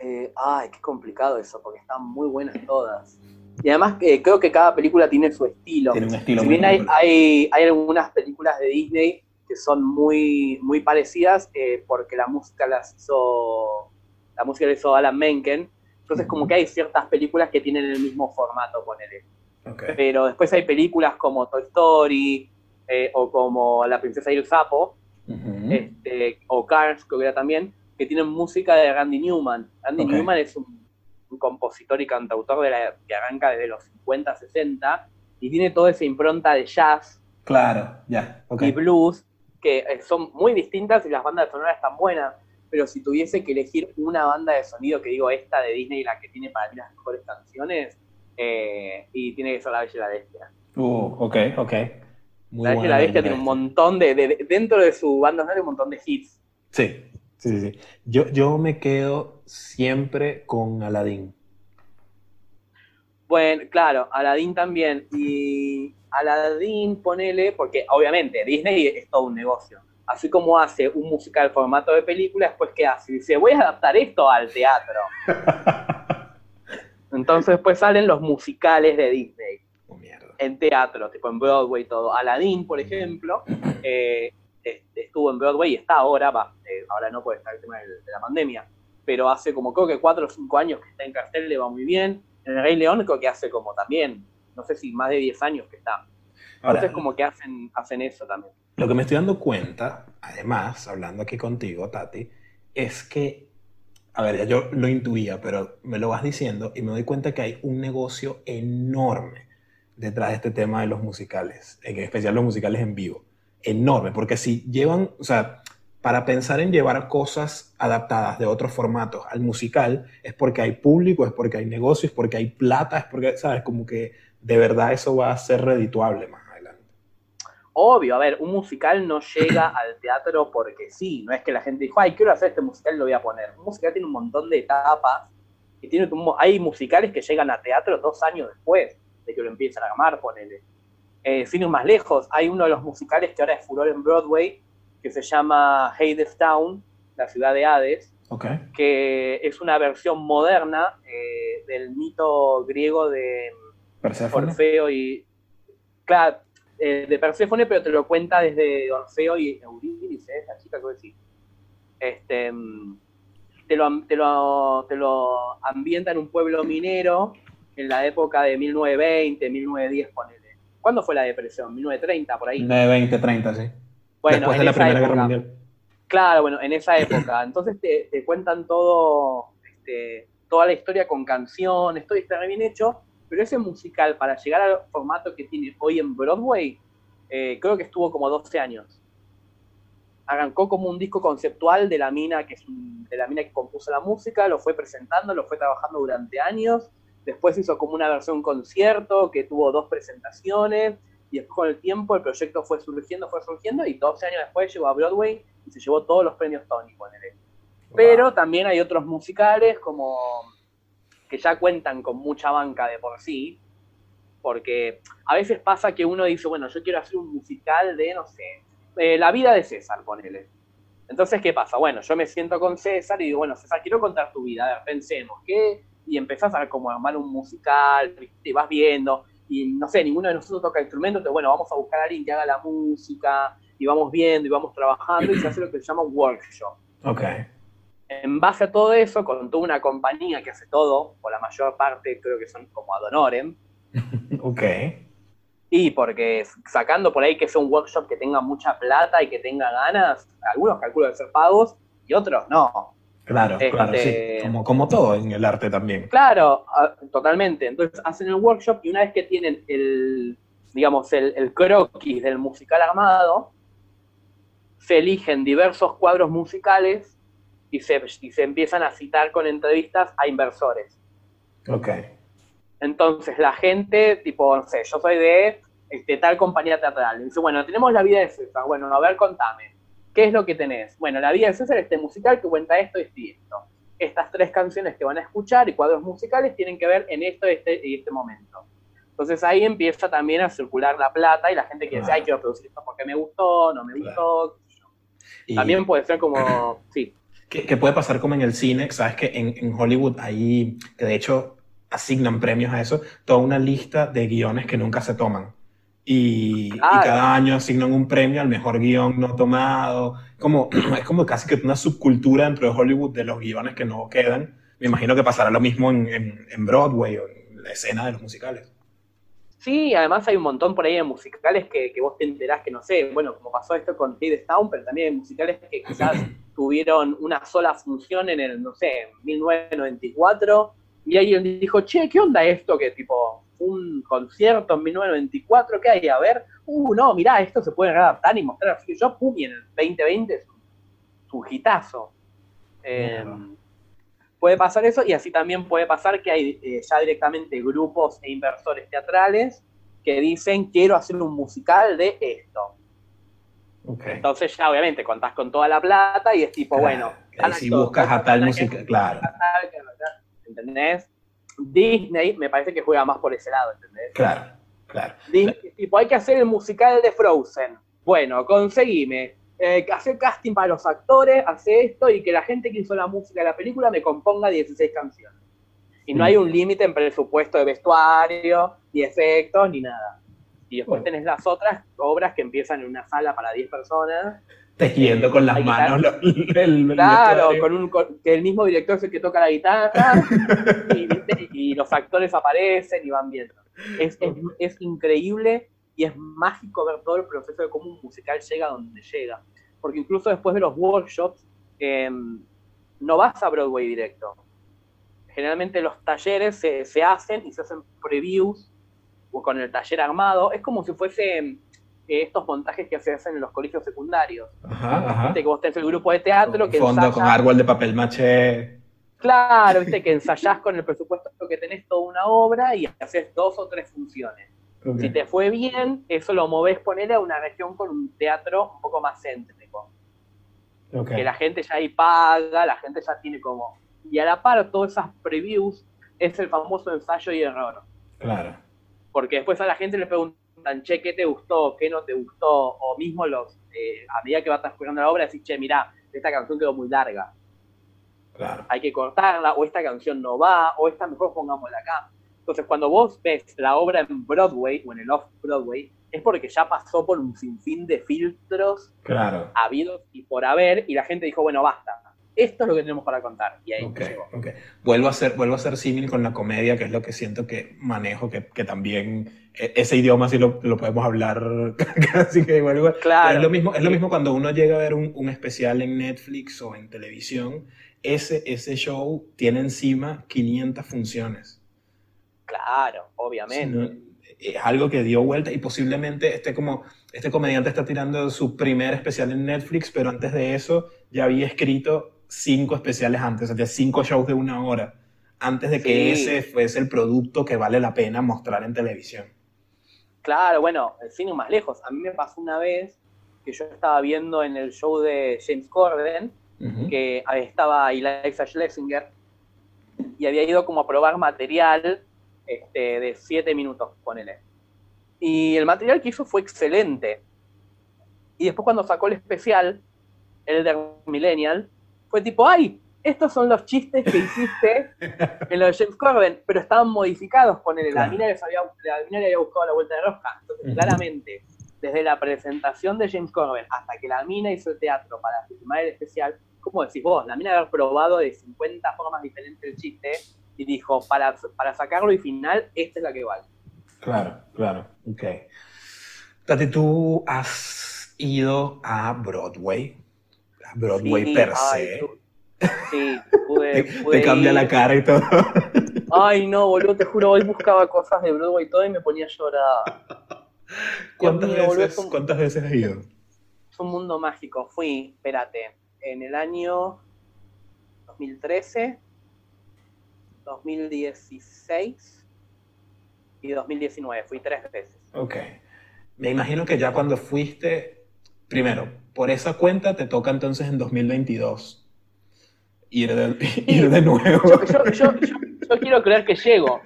Eh, ay, qué complicado eso, porque están muy buenas todas. Y además eh, creo que cada película tiene su estilo. Tiene un estilo si bien hay, hay, hay, algunas películas de Disney que son muy, muy parecidas eh, porque la música las hizo, la música la hizo Alan Menken, entonces como que hay ciertas películas que tienen el mismo formato, con Okay. Pero después hay películas como Toy Story eh, o como La princesa y el sapo, este, o Cars, que hubiera también, que tienen música de Randy Newman. Randy Newman es un, compositor y cantautor de la, que arranca desde los 50, 60 y tiene toda esa impronta de jazz. Claro, ya. Y blues que eh, son muy distintas y las bandas sonoras están buenas, pero si tuviese que elegir una banda de sonido, que digo esta de Disney, la que tiene para mí las mejores canciones, eh, y tiene que ser La Bella y la Bestia. Uh, ok, ok. La y la Bestia tiene un montón de, dentro de su banda sonora, un montón de hits. Sí, sí, sí. Yo, yo me quedo siempre con Aladdin. Bueno, claro, Aladdin también. Y Aladdin, ponele, porque obviamente Disney es todo un negocio. Así como hace un musical formato de película, después ¿qué hace? Dice, voy a adaptar esto al teatro. Entonces después salen los musicales de Disney. En teatro, tipo en Broadway todo. Aladdin, por ejemplo, eh, estuvo en Broadway y está ahora, va, eh, ahora no puede estar el tema de, la pandemia, pero hace como creo que cuatro o cinco años que está en cartel, le va muy bien. En el Rey León creo que hace como también no sé si más de 10 años que está. Entonces como que hacen, hacen eso también. Lo que me estoy dando cuenta, además, hablando aquí contigo, Tati, es que, a ver, ya yo lo intuía, pero me lo vas diciendo y me doy cuenta que hay un negocio enorme detrás de este tema de los musicales, en especial los musicales en vivo. Enorme, porque si llevan, o sea, para pensar en llevar cosas adaptadas de otros formatos al musical, es porque hay público, es porque hay negocios, es porque hay plata, es porque, ¿sabes? Como que de verdad eso va a ser redituable más adelante. Obvio, a ver, un musical no llega al teatro porque sí, no es que la gente dijo, ay, quiero hacer este musical lo voy a poner. Un musical tiene un montón de etapas y tiene, hay musicales que llegan a teatro dos años después de que lo empiezan a amar, ponele. Eh, sin más lejos, hay uno de los musicales que ahora es furor en Broadway, que se llama Hades Town, la ciudad de Hades, que es una versión moderna eh, del mito griego de Orfeo y. Claro, eh, de Perséfone, pero te lo cuenta desde Orfeo y Eurídice, la chica que decir. Este, te, lo, te, lo, te lo ambienta en un pueblo minero en la época de 1920, 1910, ponele. ¿Cuándo fue la depresión? 1930, por ahí. 1920, 30, sí. Bueno, Después de la Primera Guerra Mundial. Claro, bueno, en esa época. Entonces te, cuentan todo, este, toda la historia con canciones, todo está bien hecho, pero ese musical, para llegar al formato que tiene hoy en Broadway, eh, creo que estuvo como 12 años. Arrancó como un disco conceptual de la mina que es de la mina que compuso la música, lo fue presentando, lo fue trabajando durante años. Después hizo como una versión concierto que tuvo dos presentaciones y después con el tiempo el proyecto fue surgiendo, fue surgiendo y 12 años después llegó a Broadway y se llevó todos los premios Tony, con él. Pero también hay otros musicales como que ya cuentan con mucha banca de por sí, porque a veces pasa que uno dice, bueno, yo quiero hacer un musical de, no sé, eh, la vida de César, ponele. Entonces, ¿qué pasa? Bueno, yo me siento con César y digo, bueno, César, quiero contar tu vida, a ver, pensemos, ¿qué? Y empezás a cómo armar un musical, te vas viendo, y no sé, ninguno de nosotros toca instrumentos, entonces, bueno, vamos a buscar a alguien que haga la música, y vamos viendo, y vamos trabajando, y se hace lo que se llama un workshop. Ok en base a todo eso, con toda una compañía que hace todo, por la mayor parte creo que son como Adonorem. ok. Y porque sacando por ahí que sea un workshop que tenga mucha plata y que tenga ganas, algunos calculan ser pagos y otros no. Claro, claro, sí. Este, como, como todo en el arte también. Claro, totalmente. Entonces hacen el workshop y una vez que tienen el, digamos, el, el croquis del musical armado, se eligen diversos cuadros musicales y se, se empiezan a citar con entrevistas a inversores. Ok. Entonces la gente, tipo, no sé, yo soy de, este, tal compañía teatral. dice, bueno, tenemos la vida de César. Bueno, a ver, contame. ¿Qué es lo que tenés? Bueno, la vida de César es este musical que cuenta esto, y esto. Estas tres canciones que van a escuchar y cuadros musicales tienen que ver en esto este, y este momento. Entonces ahí empieza también a circular la plata y la gente que dice, ay, quiero producir esto porque me gustó, no me gustó. También puede ser como, sí que, puede pasar como en el cine, sabes que en, en, Hollywood hay, que de hecho asignan premios a eso, toda una lista de guiones que nunca se toman. Y, y cada año asignan un premio al mejor guion no tomado. Como, es como casi que una subcultura dentro de Hollywood de los guiones que no quedan. Me imagino que pasará lo mismo en, en, en Broadway o en la escena de los musicales. Sí, además hay un montón por ahí de musicales que, que, vos te enterás que no sé, bueno, como pasó esto con Ted Stone, pero también hay musicales que quizás tuvieron una sola función en el, no sé, 1994, y alguien dijo, che, ¿qué onda esto? Que tipo, un concierto en 1994, ¿qué hay? A ver, uh, no, mirá, esto se puede adaptar y mostrar así. Yo, pum, y en el 2020 es un, hitazo. Em, puede pasar eso, y así también puede pasar que hay eh, ya directamente grupos e inversores teatrales que dicen, quiero hacer un musical de esto entonces ya obviamente contás con toda la plata y es tipo, bueno... si buscas a tal música, claro. ¿Entendés? Disney me parece que juega más por ese lado, ¿entendés? Claro, claro. Disney, tipo, hay que hacer el musical de Frozen. Bueno, conseguime. Eh, hacer casting para los actores, hace esto y que la gente que hizo la música de la película me componga 16 canciones. Y no hay un límite en presupuesto de vestuario, ni efectos, ni nada. Y después tenés las otras obras que empiezan en una sala para 10 personas. Tejiendo con las manos. claro, con un, que el mismo director es el que toca la guitarra y, los actores aparecen y van viendo. Es, es, increíble y es mágico ver todo el proceso de cómo un musical llega a donde llega. Porque incluso después de los workshops, em, no vas a Broadway directo. Generalmente los talleres se, se hacen y se hacen previews con el taller armado, es como si fuese eh, estos montajes que se hacen en los colegios secundarios. Ajá, que vos tenés el grupo de teatro que fondo con árbol de papel maché. Claro, viste que ensayás con el presupuesto que tenés toda una obra y haces dos o tres funciones. Si te fue bien, eso lo movés, poner a una región con un teatro un poco más céntrico. Que la gente ya ahí paga, la gente ya tiene como... Y a la par, todas esas previews es el famoso ensayo y error. Claro porque después a la gente le preguntan, che, ¿qué te gustó? ¿Qué no te gustó? O mismo los, eh, a medida que va transcurriendo la obra, decís, che, mirá, esta canción quedó muy larga. Claro. Hay que cortarla, o esta canción no va, o esta mejor pongámosla acá. Entonces, cuando vos ves la obra en Broadway o en el Off-Broadway, es porque ya pasó por un sinfín de filtros claro. habidos y por haber, y la gente dijo, bueno, basta esto es lo que tenemos para contar. Y ahí okay, okay. Vuelvo a ser, vuelvo a ser símil con la comedia, que es lo que siento que manejo, que, que también e, ese idioma sí lo, lo podemos hablar casi que igual. Claro. es lo mismo, es lo mismo cuando uno llega a ver un, un, especial en Netflix o en televisión, ese, ese show tiene encima 500 funciones. Claro, obviamente. es algo que dio vuelta y posiblemente este, como, este comediante está tirando su primer especial en Netflix, pero antes de eso ya había escrito cinco especiales antes, o sea, cinco shows de una hora, antes de que ese fuese el producto que vale la pena mostrar en televisión. Claro, bueno, el cine más lejos. A mí me pasó una vez que yo estaba viendo en el show de James Corden, que estaba Eliza Schlesinger, y había ido como a probar material este, de siete minutos, ponele. Y el material que hizo fue excelente. Y después cuando sacó el especial, el de Millennial, fue tipo, ay, estos son los chistes que hiciste en los de James Corden, pero estaban modificados, ponele, la mina les había, la mina le había buscado la vuelta de rosca. Entonces, claramente, desde la presentación de James Corden hasta que la mina hizo el teatro para filmar el especial, ¿cómo decís vos? La mina haber probado de 50 formas diferentes el chiste y dijo, para, para sacarlo y final, esta es la que vale. Claro, claro, ok. Tati, tú has ido a Broadway, Broadway per se. sí, pude, te, cambia la cara y todo. Ay, no, boludo, te juro, hoy buscaba cosas de Broadway y todo y me ponía a llorar. ¿Cuántas, veces, ¿Cuántas veces has ido? Es un mundo mágico. Fui, espérate, en el año 2013, 2016 y 2019. Fui tres veces. Ok. Me imagino que ya cuando fuiste, primero, por esa cuenta te toca entonces en 2022 ir de, ir de nuevo. Yo, quiero creer que llego.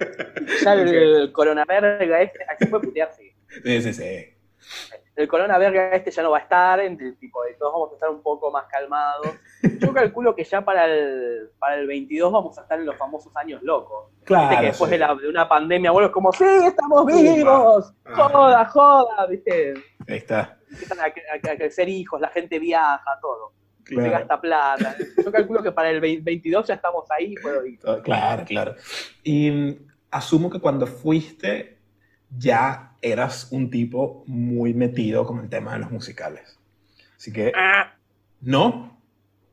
Ya el, coronavirus este, aquí puede putearse. Sí, sí, sí el Corona Verga este ya no va a estar, entre, tipo, de todos vamos a estar un poco más calmados. Yo calculo que ya para el, para el 22 vamos a estar en los famosos años locos. Claro. que después de, la, de, una pandemia, bueno, es como, ¡sí, estamos vivos! ¡Joda, joda! ¿Viste? Ahí está. Empiezan a, crecer hijos, la gente viaja, todo. Se gasta plata. Yo calculo que para el 22 ya estamos ahí puedo ir. Claro, claro. Y mm, asumo que cuando fuiste ya eras un tipo muy metido con el tema de los musicales. Así que... Ah. ¿No?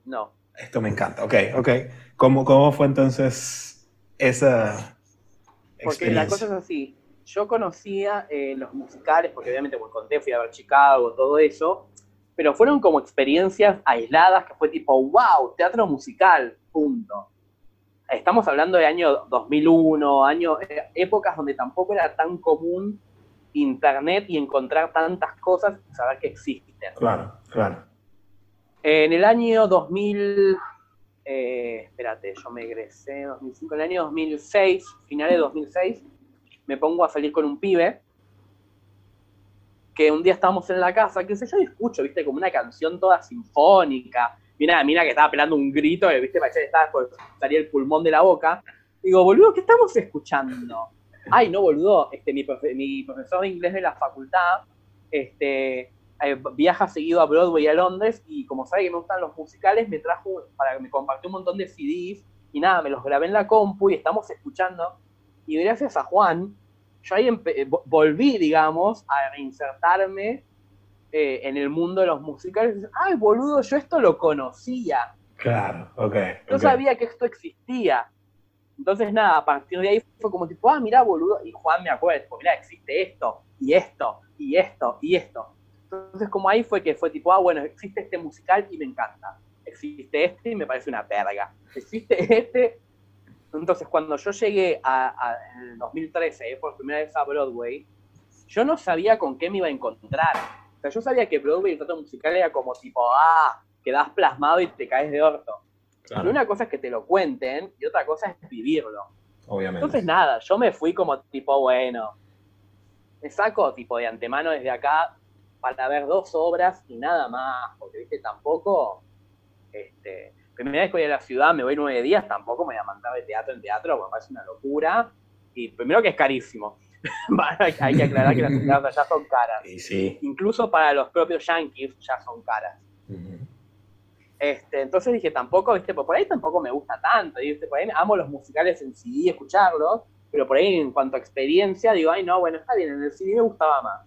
No. Esto me encanta. Ok, ok. ¿Cómo, cómo fue entonces esa Porque la cosa es así. Yo conocía eh, los musicales, porque obviamente pues, conté, fui a ver Chicago, todo eso, pero fueron como experiencias aisladas que fue tipo, wow, teatro musical, punto estamos hablando de año 2001, año, eh, épocas donde tampoco era tan común internet y encontrar tantas cosas y saber que existen. Claro, claro. En el año 2000, eh, espérate, yo me egresé en 2005, en el año 2006, finales de 2006, me pongo a salir con un pibe que un día estábamos en la casa, que sé yo, y escucho, viste, como una canción toda sinfónica, Mira, mira que estaba pelando un grito, viste, parecía que estaba por salir el pulmón de la boca. Digo, boludo, ¿qué estamos escuchando? Ay, no, boludo, este, mi, profesor de inglés de la facultad este, eh, viaja seguido a Broadway y a Londres y como sabe que me gustan los musicales, me trajo, para que me compartió un montón de CDs y nada, me los grabé en la compu y estamos escuchando. Y gracias a Juan, yo ahí volví, digamos, a reinsertarme eh, en el mundo de los musicales, ay, boludo, yo esto lo conocía. Claro, ok. Yo sabía que esto existía. Entonces, nada, a partir de ahí fue como tipo, ah, mira, boludo, y Juan me acuerdo, mira, existe esto, y esto, y esto, y esto. Entonces, como ahí fue que fue tipo, ah, bueno, existe este musical y me encanta. Existe este y me parece una perga. Existe este. Entonces, cuando yo llegué a, en el 2013, eh, por primera vez a Broadway, yo no sabía con qué me iba a encontrar o sea, yo sabía que Broadway y el teatro musical era como tipo, ah, quedas plasmado y te caes de orto. Pero una cosa es que te lo cuenten y otra cosa es vivirlo. Obviamente. Entonces, nada, yo me fui como tipo, bueno, me saco tipo de antemano desde acá para ver dos obras y nada más, porque, viste, tampoco, primera vez que voy a la ciudad, me voy nueve días, tampoco me voy a mandar de teatro en teatro, porque me parece una locura. Y primero que es carísimo. hay que aclarar que las entradas ya son caras. Incluso para los propios yankees ya son caras. este, entonces dije, tampoco, viste, por ahí tampoco me gusta tanto. ¿viste? Por ahí amo los musicales en CD, escucharlos, pero por ahí en cuanto a experiencia, digo, ay, no, bueno, está bien, en el CD me gustaba más.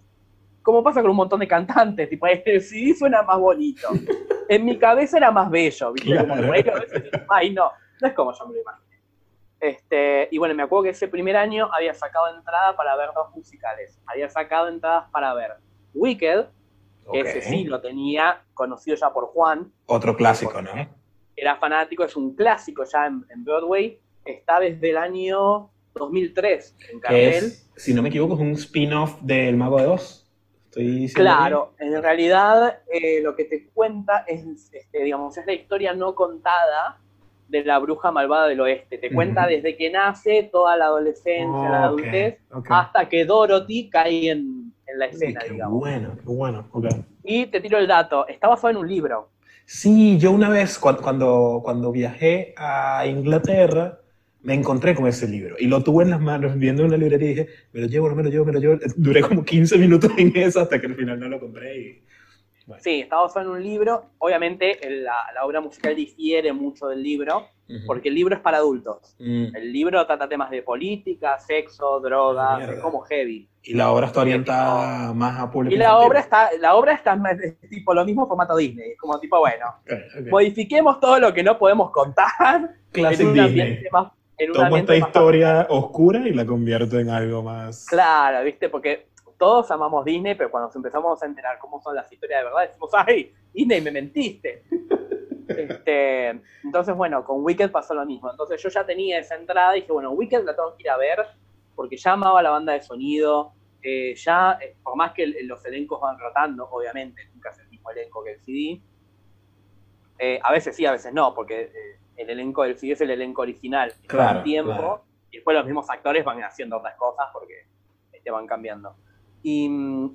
Como pasa con un montón de cantantes, tipo, el CD suena más bonito. En mi cabeza era más bello, ¿viste? Como, ay, no, no es como yo me lo imaginé. Este, y bueno, me acuerdo que ese primer año había sacado entrada para ver dos musicales. Había sacado entradas para ver Wicked, que ese sí lo tenía conocido ya por Juan. Otro clásico, ¿no? Era fanático, es un clásico ya en, Broadway. Está desde el año 2003 en cartel. si no me equivoco, es un spin-off del Mago de Oz. Claro, en realidad eh, lo que te cuenta es, este, digamos, es la historia no contada de la bruja malvada del oeste. Te cuenta desde que nace, toda la adolescencia, la adultez, hasta que Dorothy cae en, la escena, qué Bueno, qué bueno. Y te tiro el dato, está basado en un libro. Sí, yo una vez cuando, cuando, viajé a Inglaterra, me encontré con ese libro y lo tuve en las manos viendo en la librería y dije, me lo llevo, me lo llevo, me lo llevo. Duré como 15 minutos en eso hasta que al final no lo compré y Sí, está basado en un libro. Obviamente la, obra musical difiere mucho del libro, porque el libro es para adultos. Mm. El libro trata temas de política, sexo, drogas, es como heavy. Y la obra está orientada más a público. Y la obra está, la obra está tipo lo mismo formato Disney, es como tipo, bueno, modifiquemos todo lo que no podemos contar en un ambiente más Tomo esta historia oscura y la convierto en algo más. Claro, ¿viste? Porque todos amamos Disney, pero cuando nos empezamos a enterar cómo son las historias de verdad, decimos, ¡ay! Disney, me mentiste. Este, entonces, bueno, con Wicked pasó lo mismo. Entonces yo ya tenía esa entrada y dije, bueno, Wicked la tengo que ir a ver porque ya amaba la banda de sonido. Eh, ya, eh, por más que los elencos van rotando, obviamente, nunca es el mismo elenco que el CD. Eh, a veces sí, a veces no, porque el elenco del CD es el elenco original. Claro, tiempo. Y después los mismos actores van haciendo otras cosas porque te van cambiando. Y,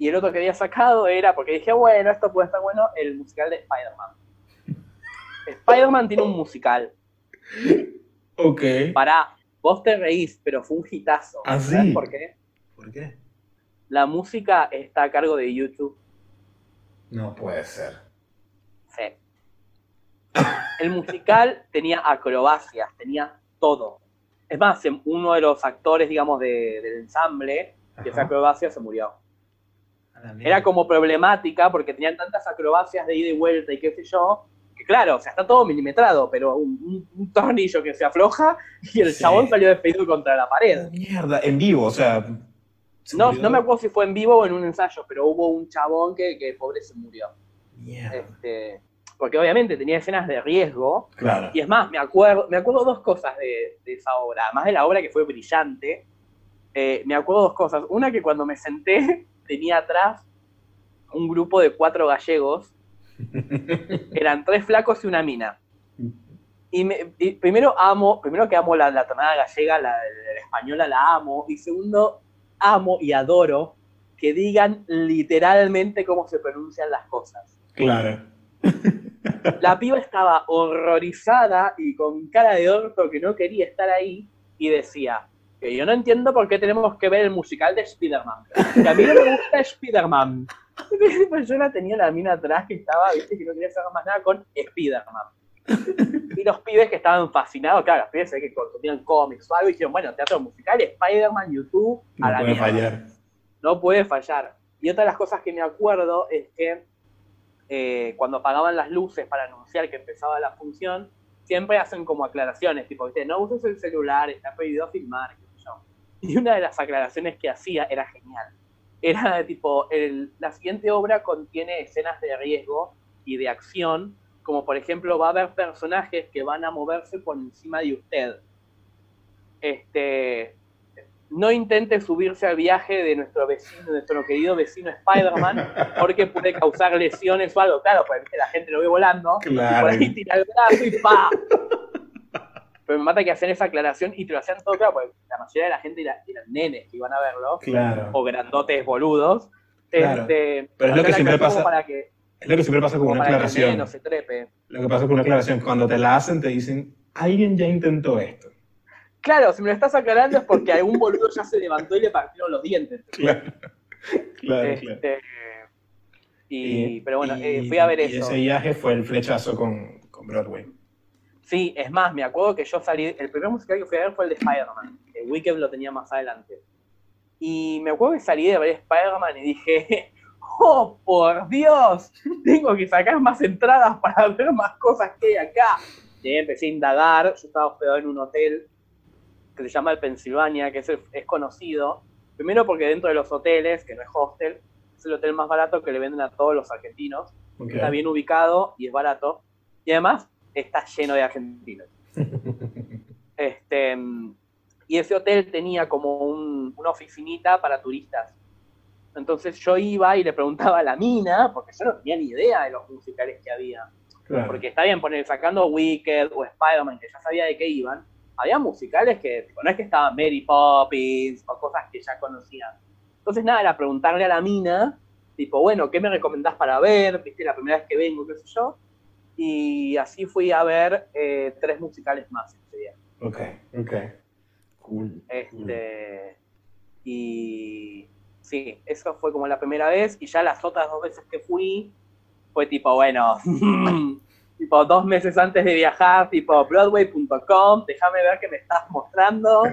el otro que había sacado era, porque dije, bueno, esto puede estar bueno, el musical de Spider-Man. Spider-Man tiene un musical. Ok. Para, vos te reís, pero fue un hitazo. ¿Ah, ¿Sabes por qué? ¿Por qué? La música está a cargo de YouTube. No puede ser. Sí. El musical tenía acrobacias, tenía todo. Es más, uno de los actores, digamos, del ensamble que esa acrobacia se murió. Era como problemática porque tenían tantas acrobacias de ida y vuelta y qué sé yo, que claro, o sea, está todo milimetrado, pero un, tornillo que se afloja y el chabón salió despedido contra la pared. Mierda, en vivo, o sea. No, no me acuerdo si fue en vivo o en un ensayo, pero hubo un chabón que, que pobre se murió. Mierda. Este, porque obviamente tenía escenas de riesgo. Claro. Y es más, me acuerdo, me acuerdo dos cosas de, de esa obra, además de la obra que fue brillante eh, me acuerdo dos cosas. Una que cuando me senté tenía atrás un grupo de cuatro gallegos. Eran tres flacos y una mina. Y, primero amo, primero que amo la, la tonada gallega, la, española la amo. Y segundo, amo y adoro que digan literalmente cómo se pronuncian las cosas. Claro. La piba estaba horrorizada y con cara de orto que no quería estar ahí y decía, que yo no entiendo por qué tenemos que ver el musical de Spider-Man. Que a mí no me gusta Spider-Man. Pues yo la tenía la mina atrás que estaba, viste, que no quería hacer más nada con Spider-Man. Y los pibes que estaban fascinados, claro, los pibes que consumían cómics o algo, y dijeron, bueno, teatro musical, Spider-Man, YouTube, a no puede fallar. No puede fallar. Y otra de las cosas que me acuerdo es que eh, cuando apagaban las luces para anunciar que empezaba la función, siempre hacen como aclaraciones, tipo, no uses el celular, está prohibido filmar, y una de las aclaraciones que hacía era genial. Era tipo, la siguiente obra contiene escenas de riesgo y de acción, como por ejemplo va a haber personajes que van a moverse por encima de usted. Este, no intente subirse al viaje de nuestro vecino, nuestro querido vecino Spider-Man, porque puede causar lesiones o algo. Claro, pues la gente lo ve volando, y por ahí tira el brazo y ¡pa! Pero me mata que hacen esa aclaración y te lo hacían todo claro, porque la mayoría de la gente eran, nenes que iban a verlo, claro. o grandotes boludos. Este, Pero es lo que siempre pasa. es lo que siempre pasa con una aclaración. No se trepe. Lo que pasa con una aclaración, cuando te la hacen, te dicen, alguien ya intentó esto. Claro, si me lo estás aclarando es porque algún boludo ya se levantó y le partieron los dientes. Claro, claro, este, Y, pero bueno, eh, fui a ver eso. Y ese viaje fue el flechazo con, con Broadway. Sí, es más, me acuerdo que yo salí, el primer musical que fui a ver fue el de Spider-Man, el Wicked lo tenía más adelante. Y me acuerdo que salí de ver Spider-Man y dije, oh, por Dios, tengo que sacar más entradas para ver más cosas que hay acá. Y empecé a indagar, yo estaba hospedado en un hotel que se llama el Pennsylvania, que es, es conocido, primero porque dentro de los hoteles, que no es hostel, es el hotel más barato que le venden a todos los argentinos, está bien ubicado y es barato, y además está lleno de argentinos. este, y ese hotel tenía como una oficinita para turistas. Entonces yo iba y le preguntaba a la mina, porque yo no tenía ni idea de los musicales que había. Porque está bien poner sacando Wicked o Spider-Man, que ya sabía de qué iban. Había musicales que no es que estaban Mary Poppins o cosas que ya conocían. Entonces, nada, era preguntarle a la mina, tipo, bueno, ¿qué me recomendás para ver? Viste, la primera vez que vengo, qué sé yo. Y así fui a ver eh, tres musicales más ese día. Ok, ok. Cool. Este, Y sí, eso fue como la primera vez. Y ya las otras dos veces que fui, fue tipo, bueno, tipo dos meses antes de viajar, tipo broadway.com, déjame ver qué me estás mostrando.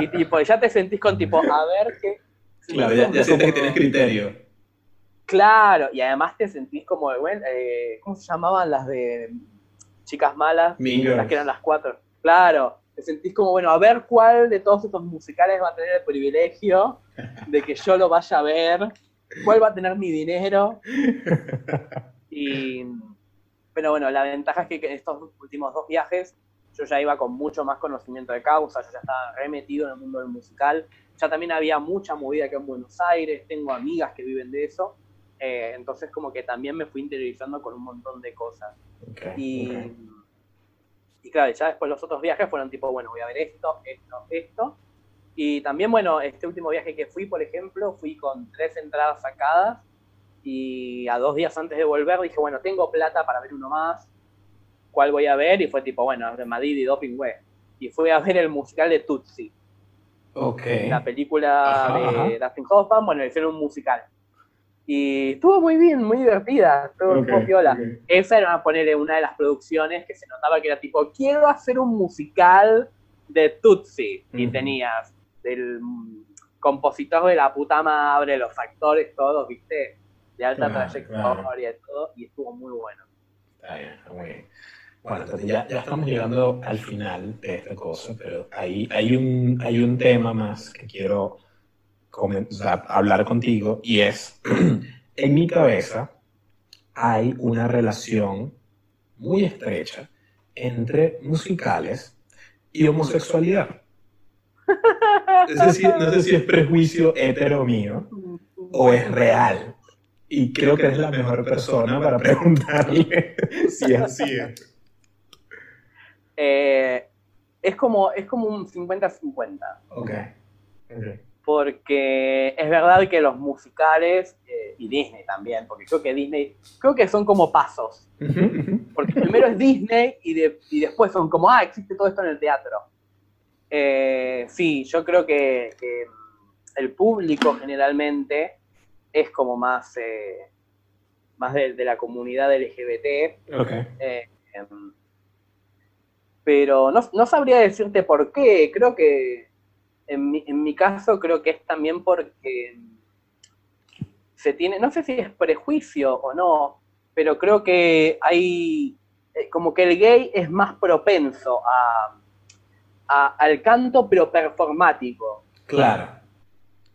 y tipo, ya te sentís con tipo, a ver qué. Claro, ya, sientes que tienes criterio. Claro, y además te sentís como, eh, ¿cómo se llamaban las de chicas malas? Las que eran las cuatro. Claro, te sentís como, bueno, a ver cuál de todos estos musicales va a tener el privilegio de que yo lo vaya a ver, cuál va a tener mi dinero. Y, pero bueno, la ventaja es que en estos últimos dos viajes yo ya iba con mucho más conocimiento de causa, yo ya estaba remetido en el mundo del musical, ya también había mucha movida acá en Buenos Aires, tengo amigas que viven de eso, eh, entonces como que también me fui interiorizando con un montón de cosas. y, y claro, ya después los otros viajes fueron tipo, bueno, voy a ver esto, esto, esto. Y también, bueno, este último viaje que fui, por ejemplo, fui con tres entradas sacadas y a dos días antes de volver dije, bueno, tengo plata para ver uno más, ¿cuál voy a ver? Y fue tipo, bueno, de Madrid y Doping Web. Y fui a ver el musical de Tutsi. Ok. La película de Dustin Hoffman, bueno, hicieron un musical. Y estuvo muy bien, muy divertida, estuvo okay, piola. Esa era, ponerle una de las producciones que se notaba que era tipo, quiero hacer un musical de Tutsi. Y tenías el compositor de la puta madre, los actores, todos, ¿viste? De alta trayectoria y todo, y estuvo muy bueno. Está bien, está muy bien. Bueno, ya, ya, estamos llegando al final de esta cosa, pero hay, hay, un, hay un tema más que quiero hablar contigo y es, en mi cabeza hay una relación muy estrecha entre musicales y homosexualidad. Es decir, no sé si es prejuicio hetero mío o es real. Y creo que eres la mejor persona para preguntarle si es así. Eh, es, como, es como un 50-50. Ok. Porque es verdad que los musicales, eh, y Disney también, porque creo que Disney, creo que son como pasos. Porque primero es Disney y, y después son como, ah, existe todo esto en el teatro. Eh, sí, yo creo que, que el público generalmente es como más, eh, más de, la comunidad LGBT. Okay. Eh, em, pero no, sabría decirte por qué. Creo que en mi, en mi, caso creo que es también porque se tiene, no sé si es prejuicio o no, pero creo que hay, eh, como que el gay es más propenso a, al canto, pero performático. Claro.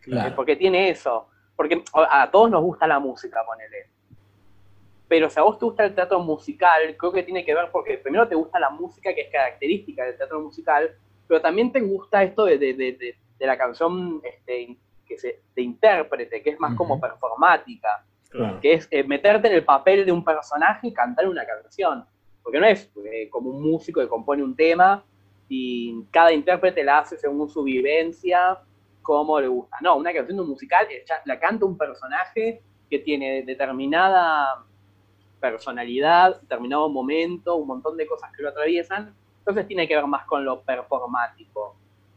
claro. Porque tiene eso porque a todos nos gusta la música, ponele. Pero si a vos te gusta el teatro musical, creo que tiene que ver porque primero te gusta la música que es característica del teatro musical, pero también te gusta esto de, de, de, de la canción este, que se, de intérprete, que es más como performática, que es eh, meterte en el papel de un personaje y cantar una canción. Porque no es eh, como un músico que compone un tema y cada intérprete la hace según su vivencia como le gusta. No, una canción de un musical la canta un personaje que tiene determinada personalidad, determinado momento, un montón de cosas que lo atraviesan. Entonces tiene que ver más con lo performático.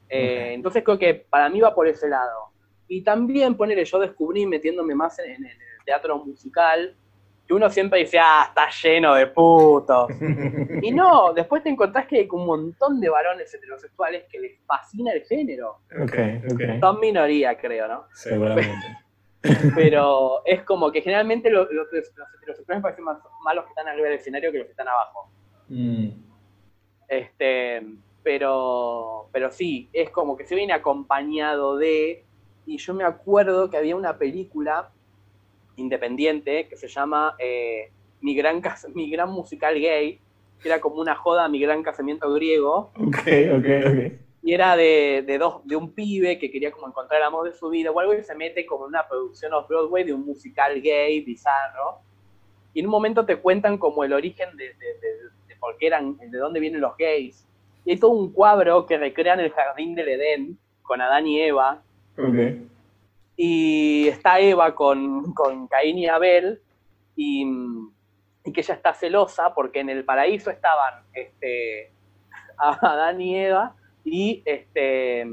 Eh, entonces creo que para mí va por ese lado. Y también ponerle, yo descubrí metiéndome más en, en el teatro musical, que uno siempre dice, ah, está lleno de putos. y no, después te encontrás que hay un montón de varones heterosexuales que les fascina el género. Okay, okay. Son minoría, creo, ¿no? Seguramente. Pero es como que generalmente los, los, heterosexuales parecen más, más, los que están arriba del escenario que los que están abajo. Mm. Este, pero, pero sí, es como que se viene acompañado de, y yo me acuerdo que había una película independiente que se llama eh, mi, gran, mi gran musical gay, que era como una joda a mi gran casamiento griego. Ok, ok, ok. Y era de, de, dos, de un pibe que quería como encontrar el amor de su vida o algo y se mete como en una producción off-Broadway de un musical gay, bizarro. Y en un momento te cuentan como el origen de, de, por qué eran, de dónde vienen los gays. Y hay todo un cuadro que recrean el jardín del Edén con Adán y Eva. Okay. Y está Eva con, con Caín y Abel y, y, que ella está celosa porque en el paraíso estaban este, Adán y Eva y este,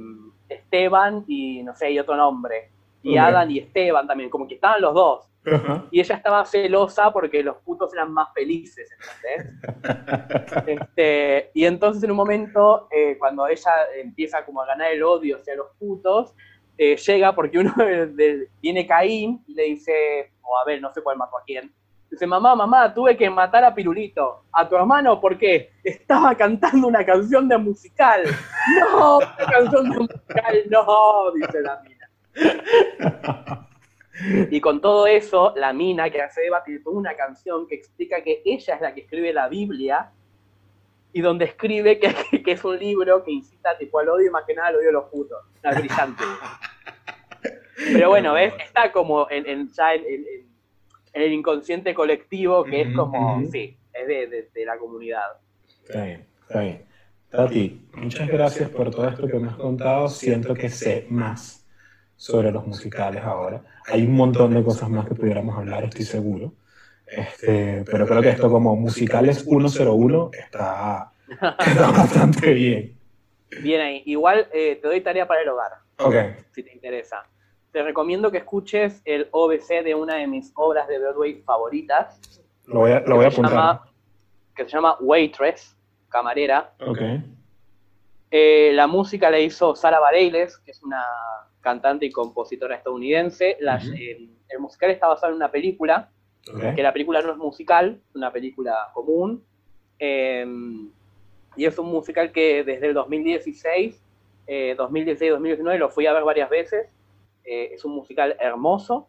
Esteban y no sé, y otro nombre. Y Adán y Esteban también, como que estaban los dos. Y ella estaba celosa porque los putos eran más felices, ¿entendés? este, y entonces en un momento, eh, cuando ella empieza como a ganar el odio hacia los putos, eh, llega porque uno viene Caín y le dice, o a ver, no sé cuál mató a quién, Dice, mamá, mamá, tuve que matar a Pirulito. ¿A tu hermano por qué? Estaba cantando una canción de musical. No, una canción de musical, no, dice la mina. Y con todo eso, la mina que hace debate toda una canción que explica que ella es la que escribe la Biblia y donde escribe que, es un libro que incita tipo al odio y más que nada al odio de los putos. Una brillante. Pero bueno, ¿ves? Está como en, en ya en, el inconsciente colectivo que es como, sí, es de, de, la comunidad. Está bien, está bien. Tati, muchas gracias por todo esto que me has contado. Siento que sé más sobre los musicales ahora. Hay un montón de cosas más que pudiéramos hablar, estoy seguro. Este, pero creo que esto como musicales 101 está, está bastante bien. Bien ahí. Igual eh, te doy tarea para el hogar. Ok. Si te interesa te recomiendo que escuches el OBC de una de mis obras de Broadway favoritas. Lo voy a, lo voy a apuntar. que se llama Waitress, camarera. Ok. Eh, la música la hizo Sara Bareilles, que es una cantante y compositora estadounidense. Eh, el musical está basado en una película, que la película no es musical, es una película común. Eh, y es un musical que desde el 2016, 2016-2019 lo fui a ver varias veces eh, es un musical hermoso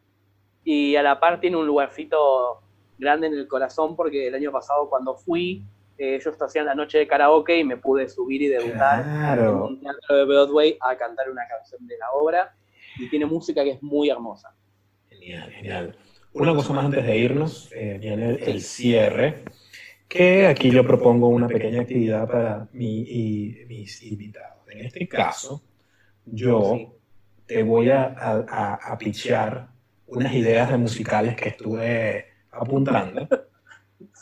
y a la par tiene un lugarcito grande en el corazón porque el año pasado cuando fui, eh, ellos hacían la noche de karaoke y me pude subir y debutar en un teatro de Broadway a cantar una canción de la obra y tiene música que es muy hermosa. Genial, genial. Una cosa más antes de irnos, eh, viene el cierre, que aquí yo propongo una pequeña actividad para mi, y, mis invitados. En este caso, yo te voy a, a, a pichear unas ideas de musicales que estuve apuntando.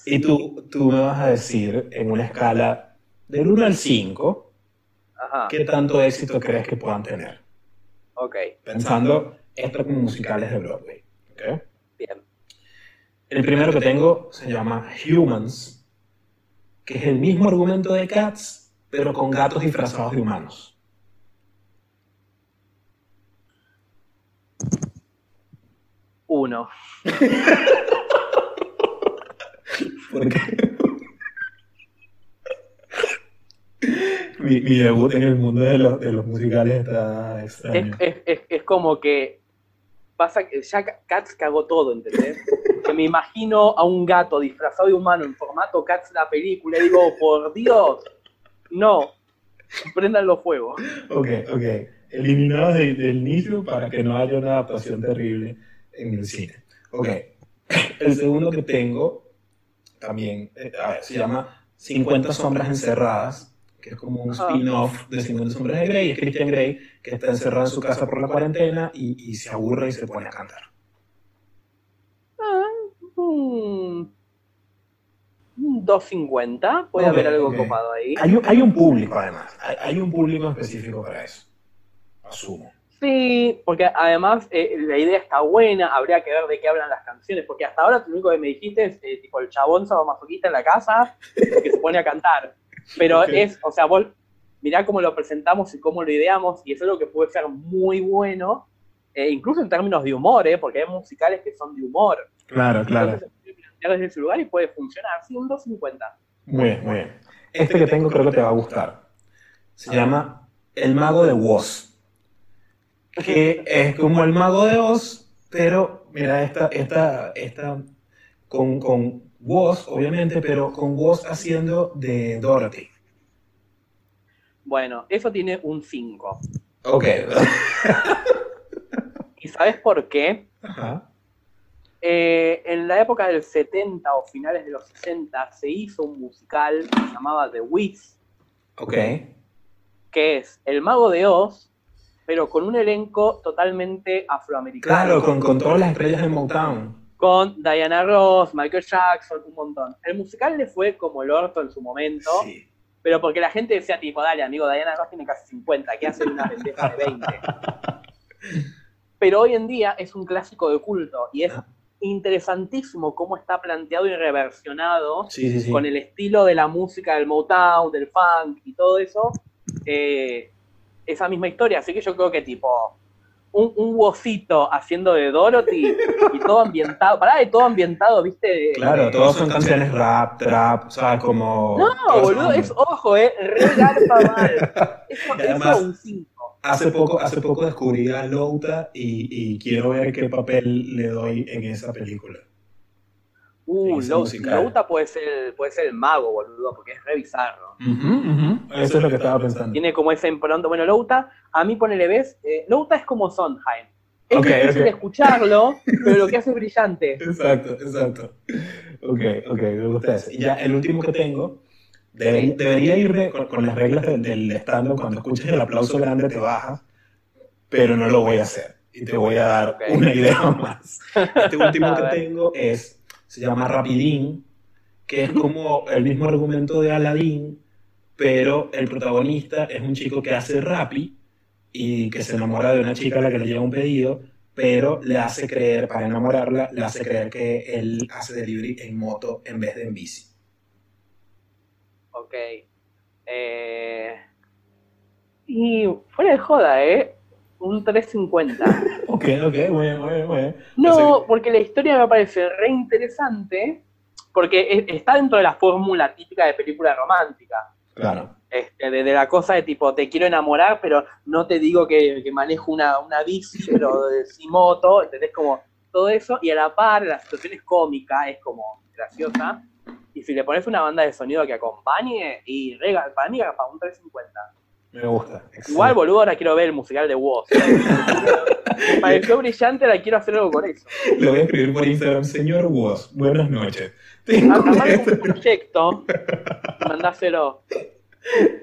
Y tú, tú me vas a decir en una escala del 1 al 5 qué tanto éxito crees que puedan tener. Ok. Pensando esto como musicales de Broadway. ¿okay? Bien. El primero que tengo se llama Humans, que es el mismo argumento de Cats, pero con gatos disfrazados de humanos. Uno. ¿Por qué? Mi, mi, debut en el mundo de, los, de los musicales está extraño. Es, es, es, como que pasa que ya Cats cagó todo, ¿entendés? que me imagino a un gato disfrazado de humano en formato Cats la película y digo, por Dios, no, prendan los fuegos. Ok, ok. Eliminados del, del nicho para que no haya una adaptación terrible en el cine. Ok. El segundo que tengo también eh, se llama 50 sombras encerradas, que es como un spin-off de 50 sombras de Grey. Es Christian Grey que está encerrado en su casa por la cuarentena y, y se aburre y se pone a cantar. Ah, hmm. 250, puede haber algo copado ahí. Hay, hay, un público además, hay, hay un público específico para eso, asumo. Sí, porque además eh, la idea está buena, habría que ver de qué hablan las canciones, porque hasta ahora lo único que me dijiste es eh, tipo el chabón masoquista en la casa que se pone a cantar. Pero es, o sea, vos mirá cómo lo presentamos y cómo lo ideamos, y eso es lo que puede ser muy bueno, eh, incluso en términos de humor, porque hay musicales que son de humor. Claro, claro. Entonces, desde ese lugar y puede funcionar, sí, un 250. Muy bien, muy bien. Este que tengo creo que te va a gustar. Se llama El Mago de Woz. Que es como el Mago de Oz, pero mira, esta, esta, esta, con, con Woz, obviamente, pero con Woz haciendo de Dorothy. Bueno, eso tiene un 5. Ok. ¿Y sabes por qué? Ajá. Eh, en la época del 70 o finales de los 60 se hizo un musical que se llamaba The Wiz, Ok. que es El Mago de Oz, pero con un elenco totalmente afroamericano. Claro, con, con todas las estrellas de Motown. Con Diana Ross, Michael Jackson, un montón. El musical le fue como el orto en su momento, Sí. pero porque la gente decía tipo, dale amigo, Diana Ross tiene casi 50, ¿qué hace una pendeja de 20? Pero hoy en día es un clásico de culto y es interesantísimo cómo está planteado y reversionado Sí, sí, sí. con el estilo de la música del Motown, del funk y todo eso, eh, esa misma historia. Así que yo creo que tipo un, un wocito haciendo de Dorothy y todo ambientado, pará de todo ambientado, viste. Claro, todos son canciones rap, trap, ¿sabes? Como. No, boludo, es ojo, eh, re garpa mal. Eso, Y además- eso un 5. Hace poco, hace poco descubrí a Louta y, y quiero ver qué papel le doy en esa película. Uh. Louta puede ser, puede ser el mago, boludo, porque es re bizarro. Eso es lo que estaba pensando. Tiene como ese impronto. Bueno, Louta, a mí ponele, ¿ves? Eh, Louta es como Sondheim. Es difícil escucharlo, pero lo que hace es brillante. Exacto, exacto. Ok, ok, me gusta eso. Y ya el último que tengo, debería, debería irme con, con las reglas del, del stand-up, cuando escuches el aplauso grande te bajas, pero no lo voy a hacer. Y te voy a dar una idea más. Este último que tengo es, se llama Rapidín, que es como el mismo argumento de Aladdin, pero el protagonista es un chico que hace rapi y que se enamora de una chica a la que le llega un pedido, pero le hace creer, para enamorarla, le hace creer que él hace delivery en moto en vez de en bici. Ok. Eh, y fuera de joda, ¿eh? Un 350. Ok, ok, muy bien, muy bien, muy bien. No, porque la historia me parece re interesante, porque es- está dentro de la fórmula típica de película romántica. Claro. Este, de, de la cosa de tipo, te quiero enamorar, pero no te digo que, que manejo una, una bici, pero de, sin moto, ¿entendés? Como todo eso, y a la par, la situación es cómica, es como graciosa, y si le pones una banda de sonido que acompañe, y rega, para mí, para un 350. Me gusta. Igual, boludo, ahora quiero ver el musical de Woz. Me pareció brillante, la quiero hacer algo con eso. Le voy a escribir por Instagram, señor Woz, buenas noches. Tengo esto. un proyecto, mandáselo.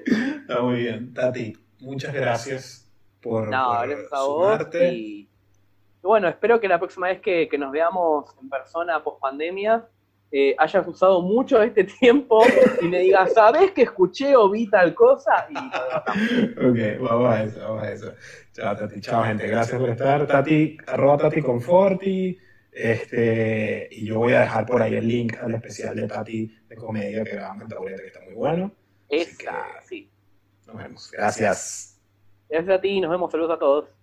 Está muy bien. Tati, muchas gracias por, No, por gracias a vos. y bueno, espero que la próxima vez que, que nos veamos en persona post pandemia eh, hayas usado mucho este tiempo y me digas, ¿sabes que escuché o vi tal cosa? Y. Ok, vamos a eso, vamos a eso. Chao, Tati. Chao, gente. Gracias por estar. Tati, arroba Tati Conforti. Este, y yo voy a dejar por ahí el link al especial de Tati de comedia que grabamos en Taburete, que está muy bueno. Esa, que- sí. Nos vemos. Gracias. Gracias a ti, nos vemos, saludos a todos.